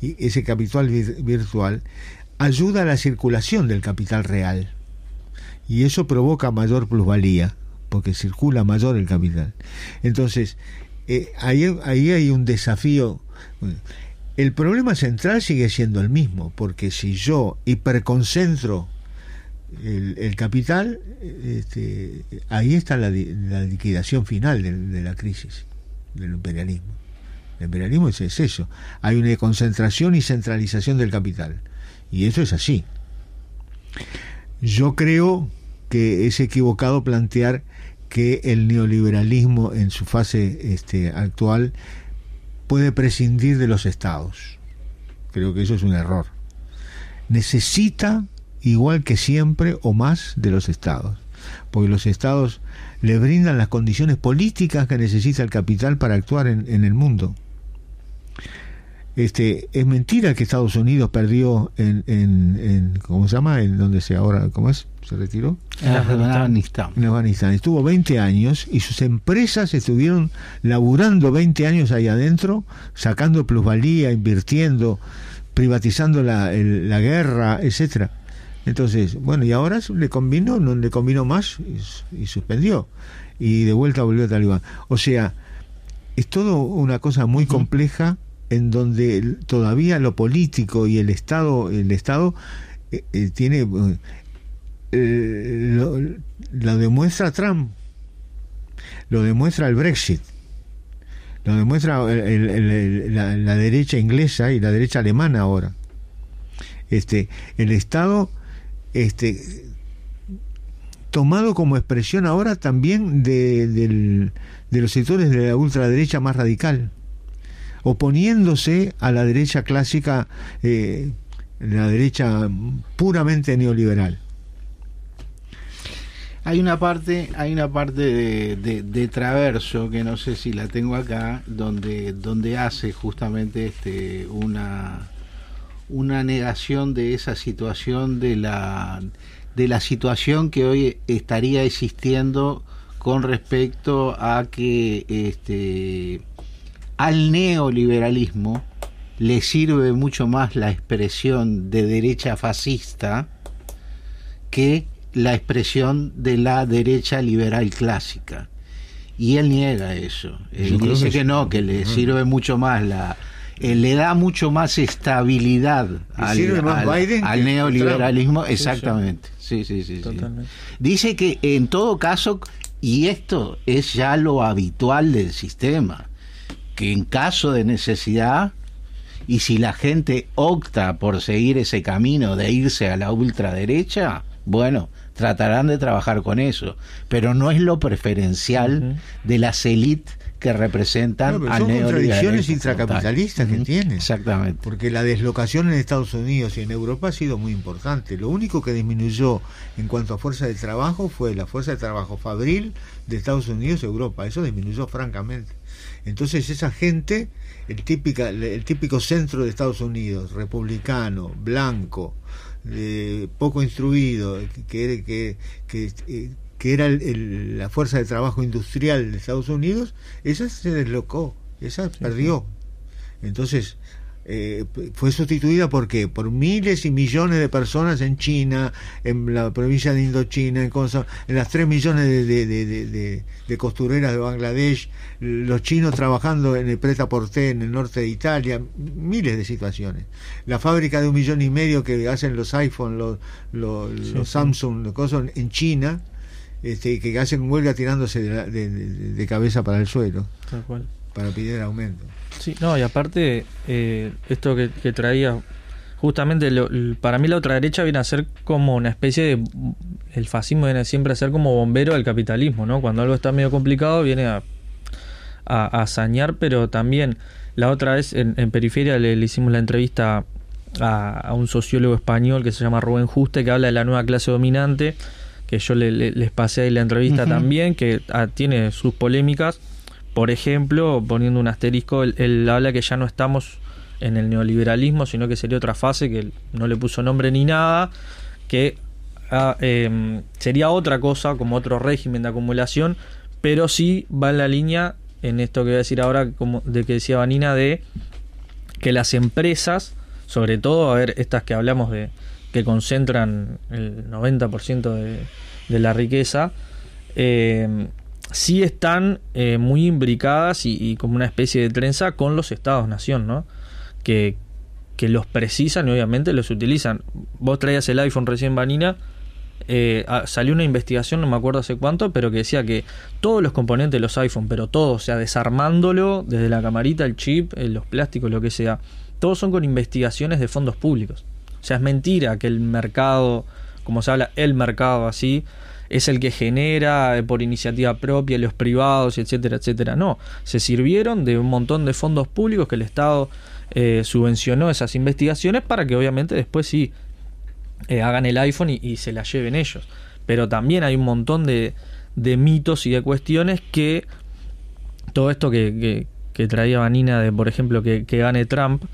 y ese capital virtual ayuda a la circulación del capital real y eso provoca mayor plusvalía porque circula mayor el capital. Entonces, eh, ahí, ahí hay un desafío. El problema central sigue siendo el mismo, porque si yo hiperconcentro el, capital, este, ahí está la, la liquidación final de, la crisis del imperialismo. El imperialismo es eso. Hay una concentración y centralización del capital. Y eso es así. Yo creo que es equivocado plantear que el neoliberalismo en su fase este, actual puede prescindir de los estados. Creo que eso es un error. Necesita, igual que siempre, o más de los estados, porque los estados le brindan las condiciones políticas que necesita el capital para actuar en, en el mundo. Este, es mentira que Estados Unidos perdió en, en, ¿cómo se llama? En donde se ahora, ¿cómo es? Se retiró. En Afganistán. En Afganistán. Estuvo 20 años y sus empresas estuvieron laburando 20 años ahí adentro, sacando plusvalía, invirtiendo, privatizando la, la guerra, etcétera. Entonces, bueno, y ahora le convino, no le convino más y, suspendió. Y de vuelta volvió a Talibán. O sea, es todo una cosa muy compleja en donde todavía lo político y el Estado, el Estado eh, eh, tiene eh, lo, demuestra Trump, lo demuestra el Brexit, lo demuestra la, derecha inglesa y la derecha alemana ahora. Este, el Estado, este, tomado como expresión ahora también de, de los sectores de la ultraderecha más radical oponiéndose a la derecha clásica, eh, la derecha puramente neoliberal. Hay una parte, hay una parte de, de, Traverso que no sé si la tengo acá, donde, donde hace justamente este una una negación de esa situación de la de la situación que hoy estaría existiendo con respecto a que este al neoliberalismo le sirve mucho más la expresión de derecha fascista que la expresión de la derecha liberal clásica. Y él niega eso. Él dice que, no, que le sirve mucho más la, eh, le da mucho más estabilidad al, neoliberalismo. Exactamente. Sí, sí, sí. Dice que en todo caso, y esto es ya lo habitual del sistema, que en caso de necesidad, y si la gente opta por seguir ese camino de irse a la ultraderecha, bueno, tratarán de trabajar con eso, pero no es lo preferencial de las élites que representan no, son contradicciones intracapitalistas que tienen. Exactamente. Porque la deslocación en Estados Unidos y en Europa ha sido muy importante. Lo único que disminuyó en cuanto a fuerza de trabajo fue la fuerza de trabajo fabril de Estados Unidos y Europa. Eso disminuyó francamente. Entonces esa gente, el, típica, el típico centro de Estados Unidos, republicano, blanco, poco instruido, que, que, que, eh, que era la fuerza de trabajo industrial de Estados Unidos, esa se deslocó, esa perdió. Entonces, eh, fue sustituida por qué? Por miles y millones de personas en China, en la provincia de Indochina, en, en las tres millones de, costureras de Bangladesh, los chinos trabajando en el Preta Porté en el norte de Italia, miles de situaciones. La fábrica de un millón y medio que hacen los iPhone, los, los, Samsung, los cosas en China, este, que hacen huelga tirándose de, cabeza para el suelo. Para pedir aumento. Sí, no, y aparte, eh, esto que, traía, justamente para mí la otra derecha viene a ser como una especie de. El fascismo viene siempre a ser como bombero del capitalismo, ¿no? Cuando algo está medio complicado, viene a, a, sañar, pero también la otra vez en, Periferia le, hicimos la entrevista a, un sociólogo español que se llama Rubén Juste, que habla de la nueva clase dominante, que yo les pasé ahí la entrevista también, que ah, tiene sus polémicas por ejemplo, poniendo un asterisco, él, habla que ya no estamos en el neoliberalismo, sino que sería otra fase que no le puso nombre ni nada, que ah, em, sería otra cosa, como otro régimen de acumulación, pero sí va en la línea, en esto que voy a decir ahora, como de que decía Vanina, de que las empresas, sobre todo, a ver, estas que hablamos de que concentran el 90% de, de la riqueza, eh, sí están eh, muy imbricadas y, como una especie de trenza con los estados-nación, ¿no? Que, que, los precisan y obviamente los utilizan. Vos traías el iPhone recién, Vanina. Eh, salió una investigación, no me acuerdo hace cuánto, pero que decía que todos los componentes de los iPhone, pero todos, o sea, desarmándolo desde la camarita, el chip, eh, los plásticos, lo que sea, todos son con investigaciones de fondos públicos. O sea, es mentira que el mercado, como se habla, el mercado así, es el que genera eh, por iniciativa propia los privados, etcétera, etcétera. No, se sirvieron de un montón de fondos públicos que el Estado eh, subvencionó esas investigaciones para que obviamente después sí eh, hagan el iPhone y, se la lleven ellos. Pero también hay un montón de, de mitos y de cuestiones que todo esto que, que, traía Vanina de, por ejemplo, que, que gane Trump,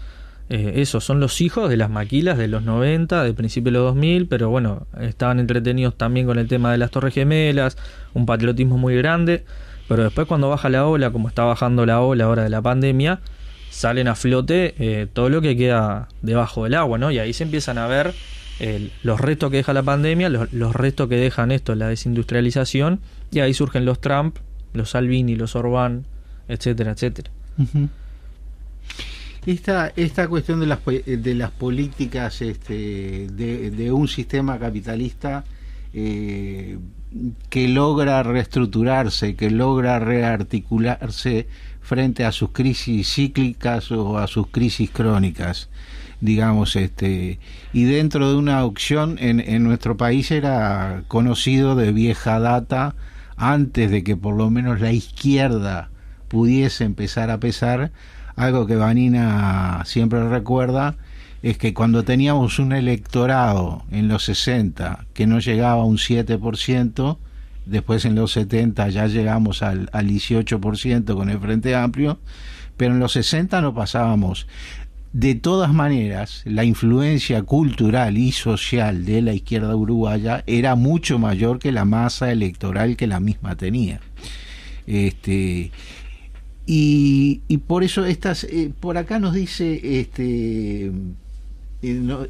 eh, esos son los hijos de las maquilas de los 90, de principios de los 2000, pero bueno, estaban entretenidos también con el tema de las Torres Gemelas, un patriotismo muy grande, pero después cuando baja la ola, como está bajando la ola ahora de la pandemia, salen a flote eh, todo lo que queda debajo del agua, ¿no? Y ahí se empiezan a ver los restos que deja la pandemia, los, restos que dejan esto, la desindustrialización, y ahí surgen los Trump, los Salvini, los Orbán, etcétera, etcétera. Esta, esta cuestión de las, de las políticas este, de, un sistema capitalista eh, que logra reestructurarse, que logra rearticularse frente a sus crisis cíclicas o a sus crisis crónicas digamos este y dentro de una opción en, en nuestro país era conocido de vieja data antes de que por lo menos la izquierda pudiese empezar a pesar algo que Vanina siempre recuerda es que cuando teníamos un electorado en los 60 que no llegaba a un 7%, después en los 70 ya llegamos al, al 18% con el Frente Amplio, pero en los 60 no pasábamos. De todas maneras, la influencia cultural y social de la izquierda uruguaya era mucho mayor que la masa electoral que la misma tenía. Este, y, por eso estas, eh, por acá nos dice este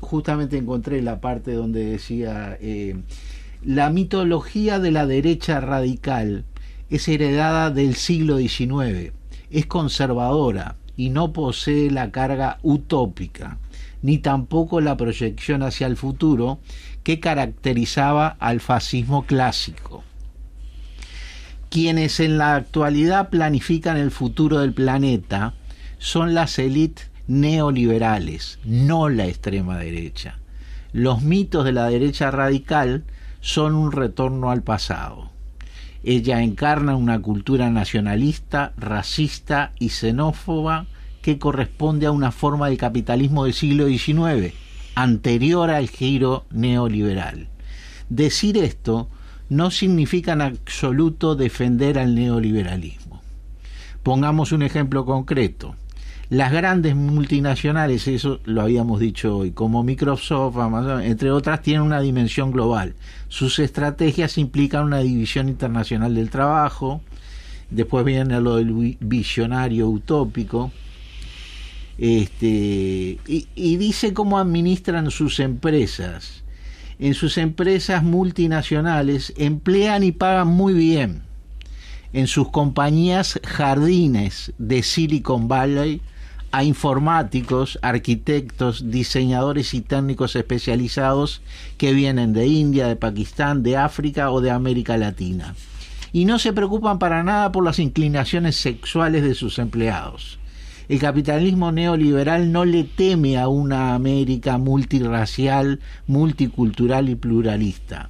justamente encontré la parte donde decía, eh, la mitología de la derecha radical es heredada del siglo XIX, es conservadora y no posee la carga utópica, ni tampoco la proyección hacia el futuro que caracterizaba al fascismo clásico. Quienes en la actualidad planifican el futuro del planeta son las élites neoliberales, no la extrema derecha. Los mitos de la derecha radical son un retorno al pasado. Ella encarna una cultura nacionalista, racista y xenófoba que corresponde a una forma de capitalismo del siglo XIX, anterior al giro neoliberal. Decir esto no significa en absoluto defender al neoliberalismo. Pongamos un ejemplo concreto. Las grandes multinacionales, eso lo habíamos dicho hoy, como Microsoft, Amazon, entre otras, tienen una dimensión global. Sus estrategias implican una división internacional del trabajo, después viene lo del visionario utópico, este, y, y dice cómo administran sus empresas. En sus empresas multinacionales emplean y pagan muy bien. En sus compañías jardines de Silicon Valley, a informáticos, arquitectos, diseñadores y técnicos especializados que vienen de India, de Pakistán, de África o de América Latina. Y no se preocupan para nada por las inclinaciones sexuales de sus empleados. El capitalismo neoliberal no le teme a una América multirracial, multicultural y pluralista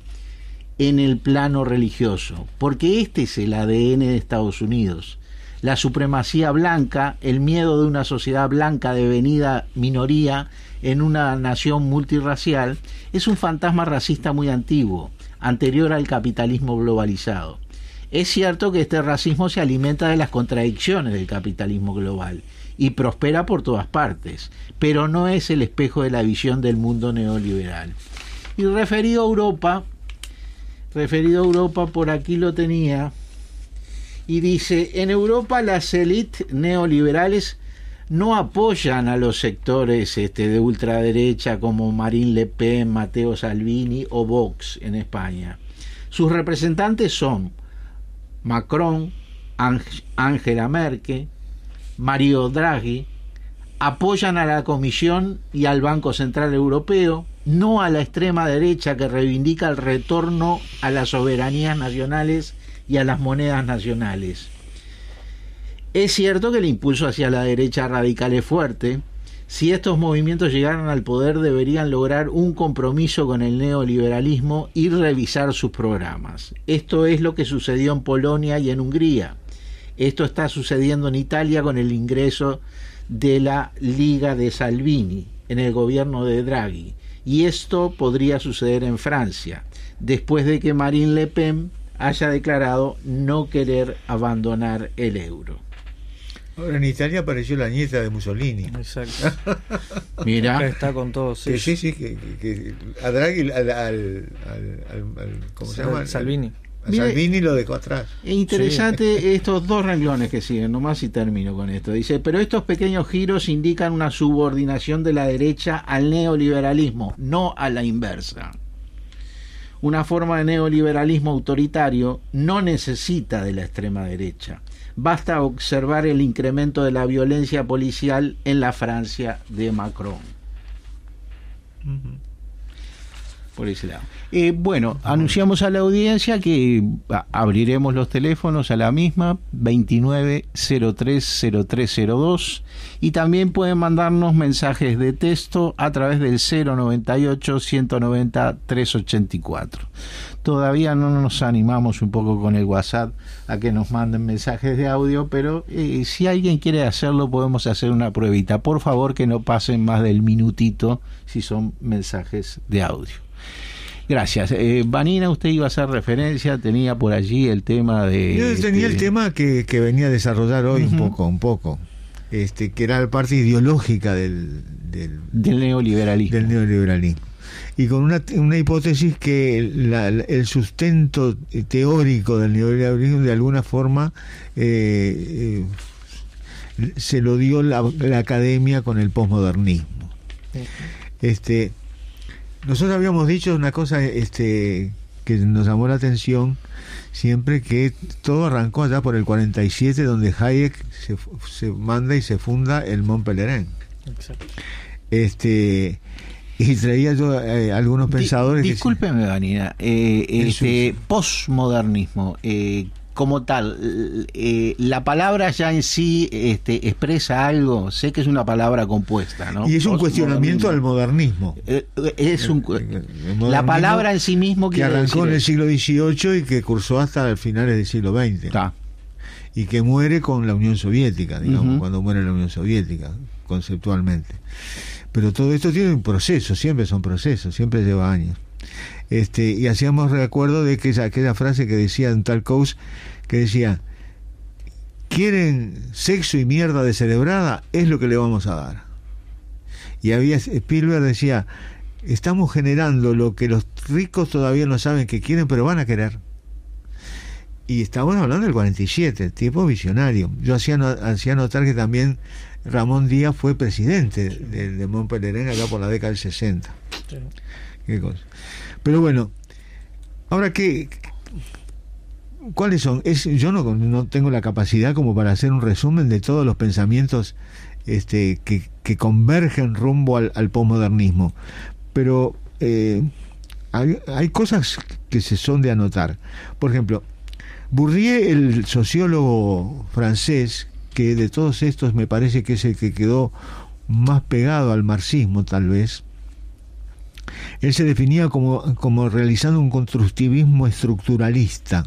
en el plano religioso, porque este es el ADN de Estados Unidos la supremacía blanca, el miedo de una sociedad blanca devenida minoría en una nación multirracial, es un fantasma racista muy antiguo, anterior al capitalismo globalizado. Es cierto que este racismo se alimenta de las contradicciones del capitalismo global y prospera por todas partes, pero no es el espejo de la visión del mundo neoliberal. Y referido a Europa, referido a Europa, por aquí lo tenía, y dice, en Europa las élites neoliberales no apoyan a los sectores este, de ultraderecha como Marine Le Pen, Matteo Salvini o Vox en España. Sus representantes son Macron, Angela Merkel, Mario Draghi, apoyan a la Comisión y al Banco Central Europeo, no a la extrema derecha que reivindica el retorno a las soberanías nacionales y a las monedas nacionales. Es cierto que el impulso hacia la derecha radical es fuerte. Si estos movimientos llegaran al poder deberían lograr un compromiso con el neoliberalismo y revisar sus programas. Esto es lo que sucedió en Polonia y en Hungría. Esto está sucediendo en Italia con el ingreso de la Liga de Salvini en el gobierno de Draghi. Y esto podría suceder en Francia, después de que Marine Le Pen haya declarado no querer abandonar el euro. Ahora en Italia apareció la nieta de Mussolini. Exacto. Mira. está con todos. Sí, sí, sí. Que, a Draghi, al, al, ¿cómo se llama? Salvini. A Salvini lo dejó atrás. Interesante estos dos renglones que siguen, nomás y termino con esto. Dice, pero estos pequeños giros indican una subordinación de la derecha al neoliberalismo, no a la inversa una forma de neoliberalismo autoritario no necesita de la extrema derecha. Basta observar el incremento de la violencia policial en la Francia de Macron por ese lado. Eh, bueno, anunciamos a la audiencia que abriremos los teléfonos a la misma 29030302 y también pueden mandarnos mensajes de texto a través del 098 190 384. Todavía no nos animamos un poco con el WhatsApp a que nos manden mensajes de audio, pero eh, si alguien quiere hacerlo podemos hacer una pruebita. Por favor que no pasen más del minutito si son mensajes de audio. Gracias. Eh, Vanina, usted iba a hacer referencia, tenía por allí el tema de... Yo tenía el este, tema que, venía a desarrollar hoy un poco, un poco, este, que era la parte ideológica del, del, neoliberalismo. Del neoliberalismo. Y con una, una hipótesis que el sustento teórico del neoliberalismo de alguna forma eh, eh, se lo dio la, academia con el posmodernismo. Este, nosotros habíamos dicho una cosa este, que nos llamó la atención siempre que todo arrancó allá por el 47 donde Hayek se, se manda y se funda el Mont Pelerin. Este y traía yo eh, algunos pensadores. discúlpeme, Vanina, eh, este postmodernismo, eh, como tal, eh, la palabra ya en sí este, expresa algo, sé que es una palabra compuesta, ¿no? Y es un cuestionamiento al modernismo. Eh, es un, la palabra en sí mismo que arrancó en el siglo XVIII y que cursó hasta finales del siglo XX. Y que muere con la Unión Soviética, digamos, cuando muere la Unión Soviética, conceptualmente. Pero todo esto tiene un proceso, siempre son procesos, siempre lleva años. Este, y hacíamos recuerdo de que esa, aquella frase que decía un tal que decía, quieren sexo y mierda descerebrada, es lo que le vamos a dar. Y había Spielberg decía, estamos generando lo que los ricos todavía no saben que quieren, pero van a querer. Y estamos hablando del 47, tipo visionario. Yo hacía, hacía notar que también Ramón Díaz fue presidente de, de Montpellier acá por la década del 60. ¿Qué cosa? Pero bueno, ahora que ¿Cuáles son? Yo no, no, tengo la capacidad como para hacer un resumen de todos los pensamientos este, que, que convergen rumbo al, al posmodernismo, pero eh, hay, hay, cosas que se son de anotar. Por ejemplo, Bourdieu, el sociólogo francés, que de todos estos me parece que es el que quedó más pegado al marxismo tal vez, él se definía como, como realizando un constructivismo estructuralista.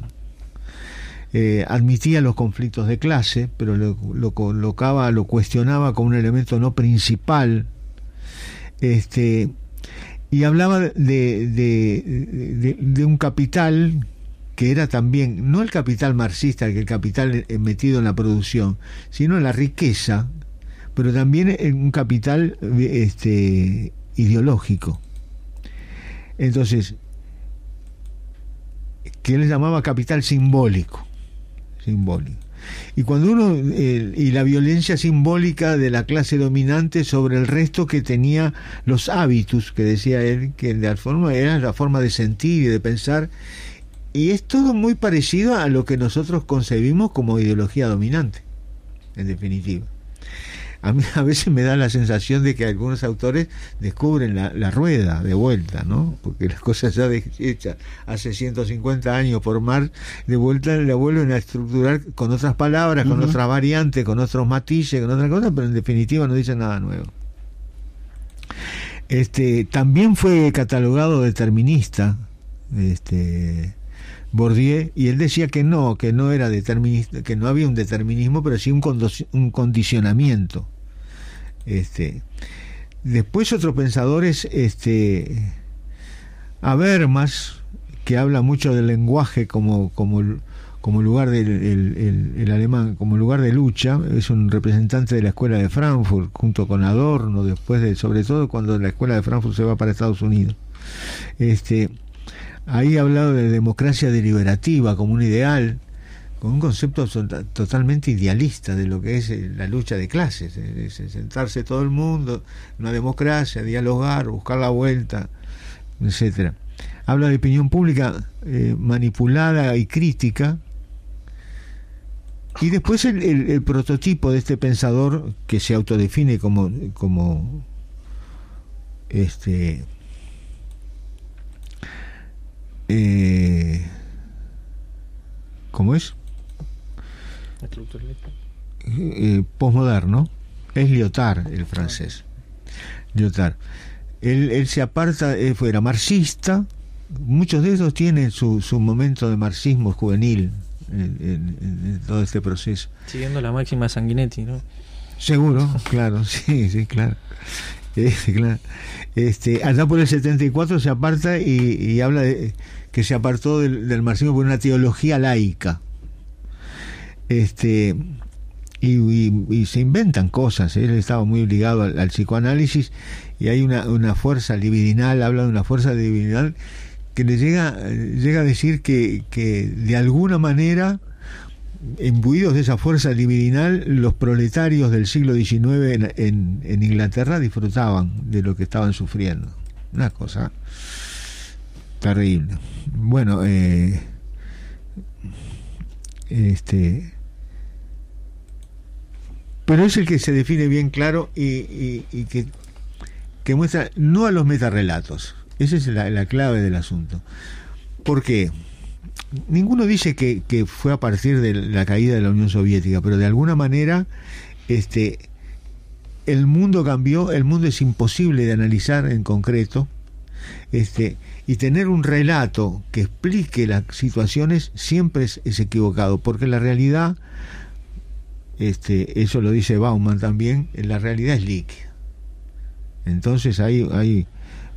Eh, admitía los conflictos de clase, pero lo, colocaba, lo cuestionaba como un elemento no principal. Este, y hablaba de, de, de, un capital que era también, no el capital marxista, el capital metido en la producción, sino en la riqueza, pero también en un capital este, ideológico. Entonces, que él llamaba capital simbólico. Simbólico. Y cuando uno, y la violencia simbólica de la clase dominante sobre el resto que tenía los hábitos, que decía él, que de forma era la forma de sentir y de pensar, y es todo muy parecido a lo que nosotros concebimos como ideología dominante, en definitiva a mí a veces me da la sensación de que algunos autores descubren la, rueda de vuelta, ¿no? Porque las cosas ya hechas hace 150 años por Marx, de vuelta la vuelven a estructurar con otras palabras, con otras variantes, con otros matices, con otras cosas, pero en definitiva no dicen nada nuevo. Este, también fue catalogado determinista, este, Bourdieu y él decía que no, que no era determinista, que no había un determinismo, pero sí un, condicionamiento. Este, después otros pensadores, este, Habermas, que habla mucho del lenguaje como, como, como lugar del el, alemán, como lugar de lucha, es un representante de la escuela de Frankfurt, junto con Adorno, después de, sobre todo cuando la escuela de Frankfurt se va para Estados Unidos. Este, Ahí ha hablado de democracia deliberativa como un ideal, con un concepto totalmente idealista de lo que es eh, la lucha de clases, es sentarse todo el mundo, una democracia, dialogar, buscar la vuelta, etcétera. Habla de opinión pública eh, manipulada y crítica. Y después el, el, prototipo de este pensador que se autodefine como, como este eh, ¿cómo es? Eh, postmoderno es Lyotard el francés Lyotard él, él se aparta él fuera marxista muchos de ellos tienen su, su momento de marxismo juvenil en, todo este proceso siguiendo la máxima Sanguinetti ¿no? seguro claro sí sí claro eh, claro. Este, allá por el 74 se aparta y, y habla de, que se apartó del, marxismo por una teología laica. Este, y, se inventan cosas. ¿eh? Él estaba muy ligado al, psicoanálisis y hay una, una, fuerza libidinal, habla de una fuerza divinidad que le llega, llega a decir que, que de alguna manera imbuidos de esa fuerza libidinal, los proletarios del siglo XIX en, en, Inglaterra disfrutaban de lo que estaban sufriendo. Una cosa terrible. Bueno, eh, este, pero es el que se define bien claro y, que, que, muestra no a los metarrelatos. Esa es la, la clave del asunto. ¿Por qué? ninguno dice que, fue a partir de la caída de la Unión Soviética, pero de alguna manera este, el mundo cambió, el mundo es imposible de analizar en concreto, este, y tener un relato que explique las situaciones siempre es, equivocado, porque la realidad, este, eso lo dice Bauman también, la realidad es líquida. Entonces hay, hay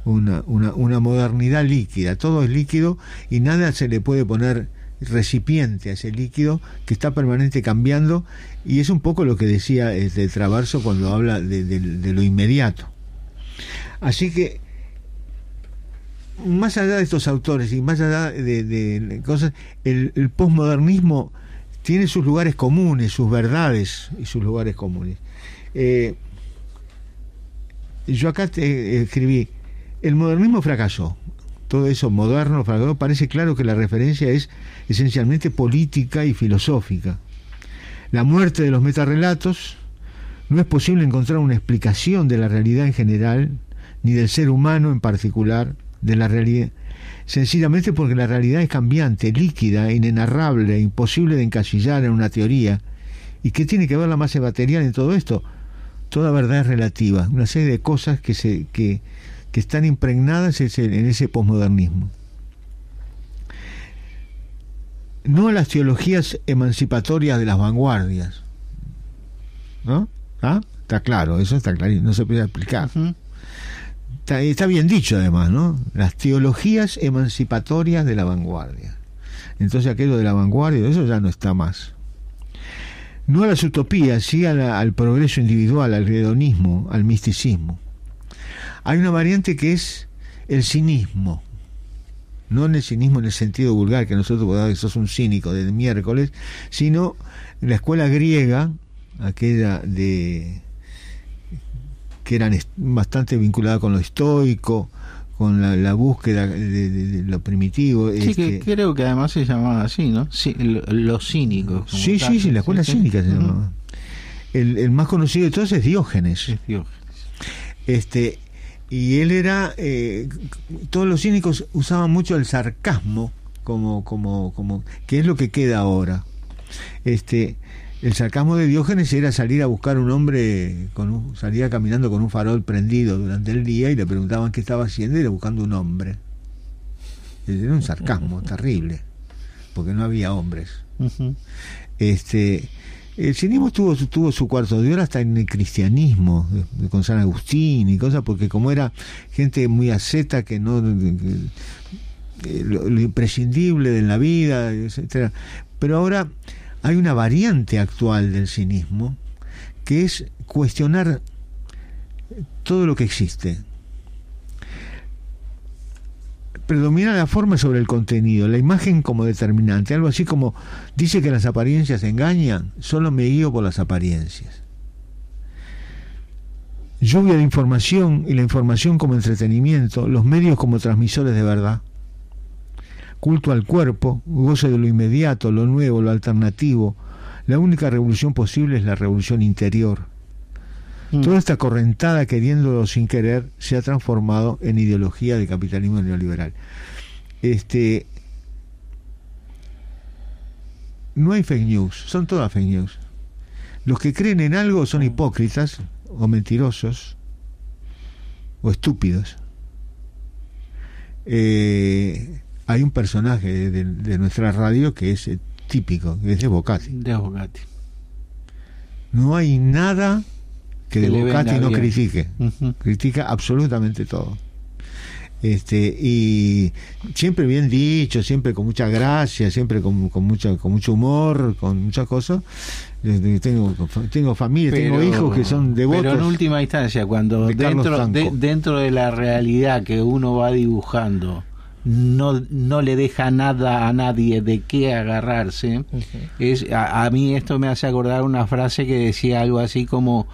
una, una, modernidad líquida, todo es líquido y nada se le puede poner recipiente a ese líquido que está permanente cambiando y es un poco lo que decía este Traverso cuando habla de, lo inmediato. Así que más allá de estos autores y más allá de, cosas, el, el posmodernismo tiene sus lugares comunes, sus verdades y sus lugares comunes. Eh, yo acá te escribí, el modernismo fracasó. Todo eso moderno fracasó. Parece claro que la referencia es esencialmente política y filosófica. La muerte de los metarrelatos no es posible encontrar una explicación de la realidad en general, ni del ser humano en particular, de la realidad, sencillamente porque la realidad es cambiante, líquida, inenarrable, imposible de encasillar en una teoría. ¿Y qué tiene que ver la masa material en todo esto? Toda verdad es relativa, una serie de cosas que, se, que, que están impregnadas en ese posmodernismo. No a las teologías emancipatorias de las vanguardias. ¿No? ¿Ah? Está claro, eso está claro, no se puede explicar. Está, bien dicho además, ¿no? Las teologías emancipatorias de la vanguardia. Entonces aquello de la vanguardia, eso ya no está más. No a las utopías, sí al progreso individual, al hedonismo, al misticismo. Hay una variante que es el cinismo. No el cinismo en el sentido vulgar, que nosotros podemos que sos un cínico de miércoles, sino la escuela griega, aquella de que eran bastante vinculada con lo estoico, con la, búsqueda de, lo primitivo. Sí, que este creo que además se llamaba así, ¿no? Sí, los cínicos. Sí, sí, sí, la escuela cínica se llamaba. El, el, más conocido de todos es Diógenes. Es Diógenes. Este, y él era eh, todos los cínicos usaban mucho el sarcasmo como como como que es lo que queda ahora este el sarcasmo de Diógenes era salir a buscar un hombre con un, salía caminando con un farol prendido durante el día y le preguntaban qué estaba haciendo y era buscando un hombre era un sarcasmo terrible porque no había hombres este el cinismo tuvo, tuvo su cuarto de hora hasta en el cristianismo, con San Agustín y cosas, porque como era gente muy asceta, que no. Eh, lo, imprescindible de la vida, etcétera. Pero ahora hay una variante actual del cinismo que es cuestionar todo lo que existe predomina la forma sobre el contenido, la imagen como determinante, algo así como dice que las apariencias engañan, solo me guío por las apariencias. Lluvia de información y la información como entretenimiento, los medios como transmisores de verdad. Culto al cuerpo, goce de lo inmediato, lo nuevo, lo alternativo. La única revolución posible es la revolución interior Mm. Toda esta correntada, queriéndolo sin querer, se ha transformado en ideología del capitalismo neoliberal. Este, no hay fake news, son todas fake news. Los que creen en algo son hipócritas o mentirosos o estúpidos. Eh, hay un personaje de, nuestra radio que es eh, típico, que es de Bocati. De Bocati. No hay nada que de Bocati no critique, critica absolutamente todo. Este, y siempre bien dicho, siempre con mucha gracia, siempre con, con, mucha, con mucho humor, con muchas cosas. Tengo, tengo familia, tengo hijos que son devotos. Pero en última instancia, cuando dentro, de, dentro de la realidad que uno va dibujando no, no le deja nada a nadie de qué agarrarse. es, a, mí esto me hace acordar una frase que decía algo así como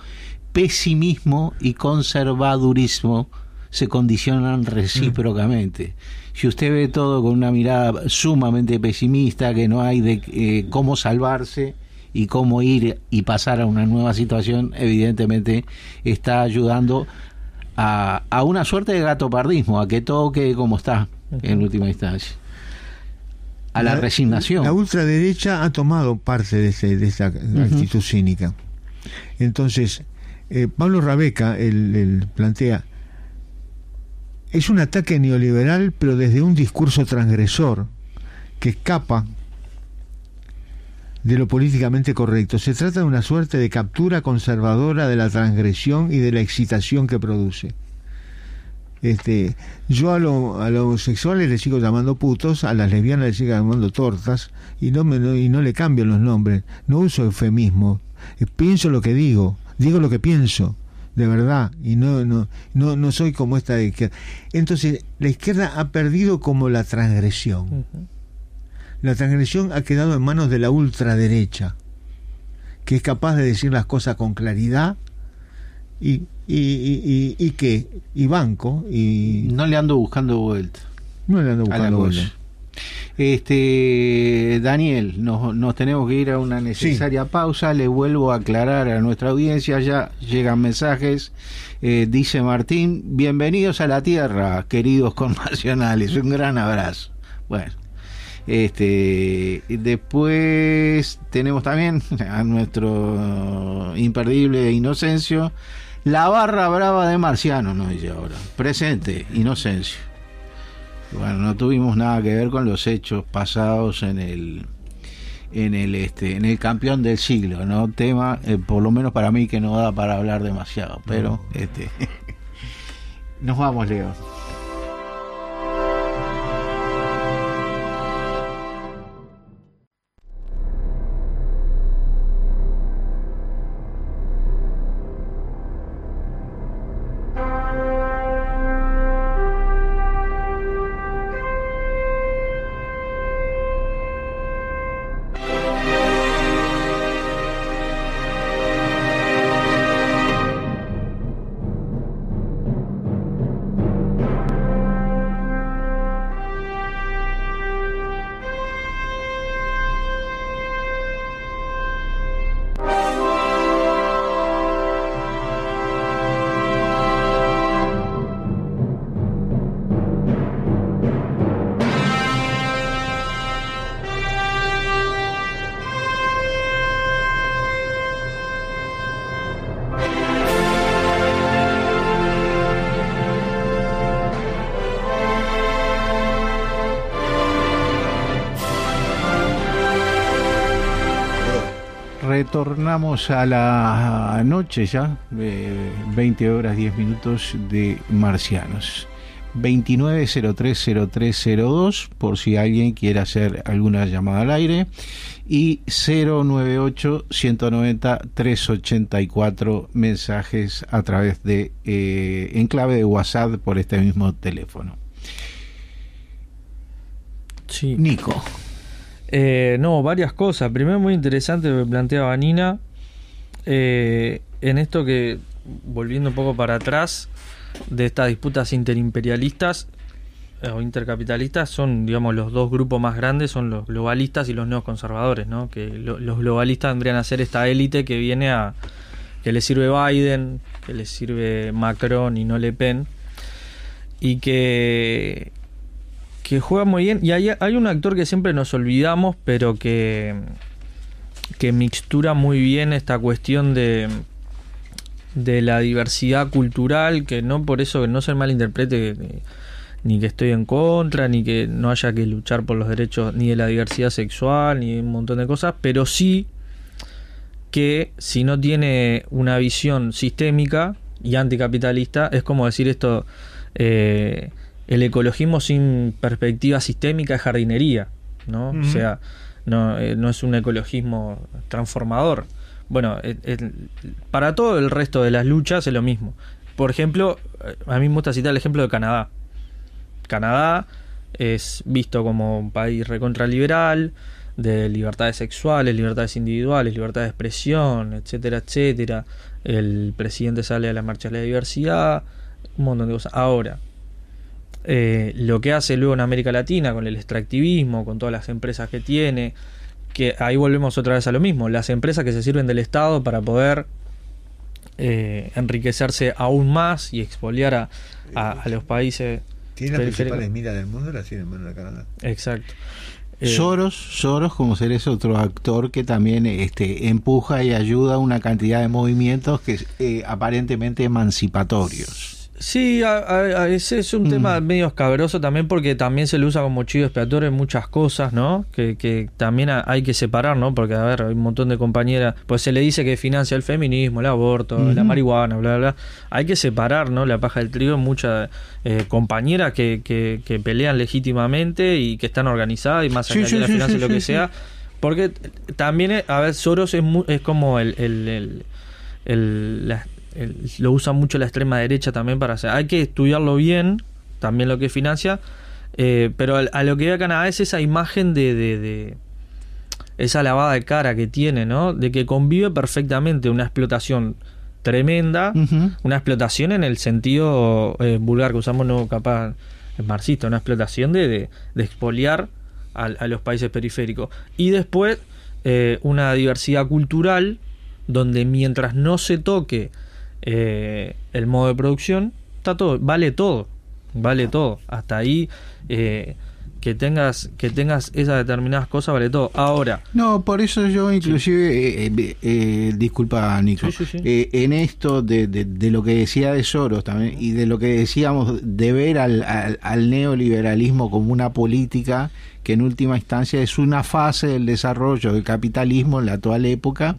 pesimismo y conservadurismo se condicionan recíprocamente. Si usted ve todo con una mirada sumamente pesimista, que no hay de eh, cómo salvarse y cómo ir y pasar a una nueva situación, evidentemente está ayudando a, a una suerte de gatopardismo, a que todo quede como está en última instancia. A la, resignación. La ultraderecha ha tomado parte de, esa actitud cínica. Entonces, eh, Pablo Rabeca el, plantea, es un ataque neoliberal, pero desde un discurso transgresor que escapa de lo políticamente correcto. Se trata de una suerte de captura conservadora de la transgresión y de la excitación que produce. Este, yo a, lo, a los homosexuales les sigo llamando putos, a las lesbianas les sigo llamando tortas y no, me, y no le cambio los nombres. No uso eufemismo, eh, pienso lo que digo, digo lo que pienso, de verdad, y no, no, no, no soy como esta de izquierda. Entonces, la izquierda ha perdido como la transgresión. La transgresión ha quedado en manos de la ultraderecha, que es capaz de decir las cosas con claridad y y, y, qué, y banco, y... No le ando buscando vuelta. No le ando buscando vuelta. Este, Daniel, nos, nos, tenemos que ir a una necesaria pausa. Le vuelvo a aclarar a nuestra audiencia, ya llegan mensajes. Eh, dice Martín, bienvenidos a la Tierra, queridos connacionales. Un gran abrazo. Bueno, este, después tenemos también a nuestro imperdible Inocencio la barra brava de Marciano, nos dice ahora. Presente, Inocencio. Bueno, no tuvimos nada que ver con los hechos pasados en el en el este en el campeón del siglo, ¿no? Tema eh, por lo menos para mí que no da para hablar demasiado, pero este nos vamos, Leo. Retornamos a la noche ya, 20 horas 10 minutos de Marcianos. 29030302 por si alguien quiere hacer alguna llamada al aire y 098 190 384 mensajes a través de eh, en clave de WhatsApp por este mismo teléfono. Sí. Nico. Eh, no, varias cosas. Primero, muy interesante lo que planteaba Nina. Eh, en esto que, volviendo un poco para atrás, de estas disputas interimperialistas eh, o intercapitalistas, son, digamos, los dos grupos más grandes, son los globalistas y los neoconservadores, ¿no? Que los globalistas vendrían a ser esta élite que viene a. que le sirve Biden, que le sirve Macron y no Le Pen, y que que juega muy bien. Y hay, hay un actor que siempre nos olvidamos, pero que, que mixtura muy bien esta cuestión de, de la diversidad cultural, que no por eso que no se malinterprete ni que estoy en contra, ni que no haya que luchar por los derechos ni de la diversidad sexual, ni un montón de cosas, pero sí que si no tiene una visión sistémica y anticapitalista, es como decir esto, eh, el ecologismo sin perspectiva sistémica es jardinería, ¿no? O sea, no, eh, no, es un ecologismo transformador. Bueno, para todo el resto de las luchas es lo mismo. Por ejemplo, a mí me gusta citar el ejemplo de Canadá. Canadá es visto como un país recontraliberal, de libertades sexuales, libertades individuales, libertad de expresión, etcétera, etcétera. El presidente sale a la marcha de la diversidad, un montón de cosas. Ahora, eh, lo que hace luego en América Latina con el extractivismo, con todas las empresas que tiene, que ahí volvemos otra vez a lo mismo, las empresas que se sirven del Estado para poder eh, enriquecerse aún más y expoliar a, los países. Tiene las principales miras del mundo, las tiene en Canadá. Exacto. Eh, Soros, Soros como ser ese otro actor que también este, empuja y ayuda a una cantidad de movimientos que eh, aparentemente emancipatorios. Sí, ese es un mm. tema medio escabroso también porque también se le usa como chivo expiatorio en muchas cosas, ¿no? Que, que también hay que separar, ¿no? Porque, a ver, hay un montón de compañeras, pues se le dice que financia el feminismo, el aborto, la marihuana, bla, bla, bla. Hay que separar, ¿no? La paja del trigo, muchas eh, compañeras que, que, que, pelean legítimamente y que están organizadas y más allá de la financia, lo que sea. Porque también, a ver, Soros es, es como el, el, el, lo usa mucho la extrema derecha también para hacer. Hay que estudiarlo bien, también lo que financia, eh, pero a, lo que ve Canadá es esa imagen de, de, esa lavada de cara que tiene, ¿no? De que convive perfectamente una explotación tremenda, una explotación en el sentido eh, vulgar que usamos no capaz marxista, una explotación de, de, expoliar a, los países periféricos. Y después eh, una diversidad cultural donde mientras no se toque eh, el modo de producción, está todo, vale todo, vale todo. Hasta ahí eh, que tengas que tengas esas determinadas cosas vale todo. Ahora. No, por eso yo inclusive, eh, disculpa Nico, en esto de, de, lo que decía de Soros también y de lo que decíamos de ver al, al neoliberalismo como una política que en última instancia es una fase del desarrollo del capitalismo en la actual época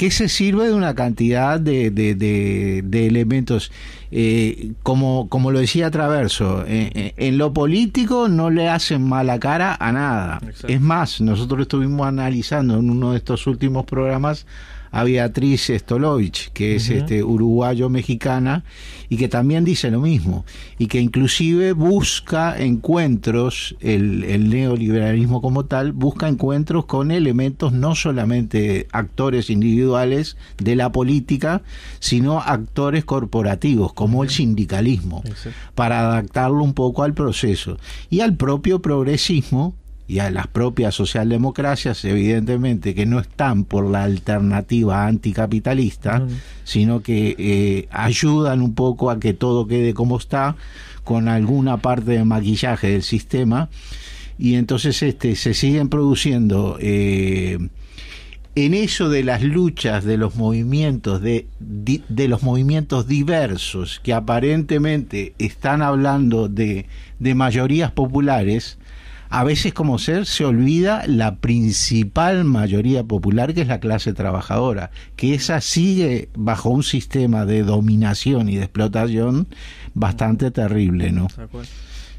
que se sirve de una cantidad de, de, elementos. Eh, como, como lo decía Traverso, eh, eh, en lo político no le hacen mala cara a nada. Es más, nosotros estuvimos analizando en uno de estos últimos programas a Beatriz Stolovich, que es este uruguayo-mexicana, y que también dice lo mismo, y que inclusive busca encuentros, el, el neoliberalismo como tal, busca encuentros con elementos no solamente actores individuales de la política, sino actores corporativos, como el sindicalismo, para adaptarlo un poco al proceso. Y al propio progresismo, y a las propias socialdemocracias, evidentemente, que no están por la alternativa anticapitalista, sino que eh, ayudan un poco a que todo quede como está, con alguna parte de maquillaje del sistema, y entonces este, se siguen produciendo eh, en eso de las luchas de los movimientos de, de los movimientos diversos que aparentemente están hablando de, de mayorías populares a veces como ser se olvida la principal mayoría popular que es la clase trabajadora, que esa sigue bajo un sistema de dominación y de explotación bastante terrible, ¿no?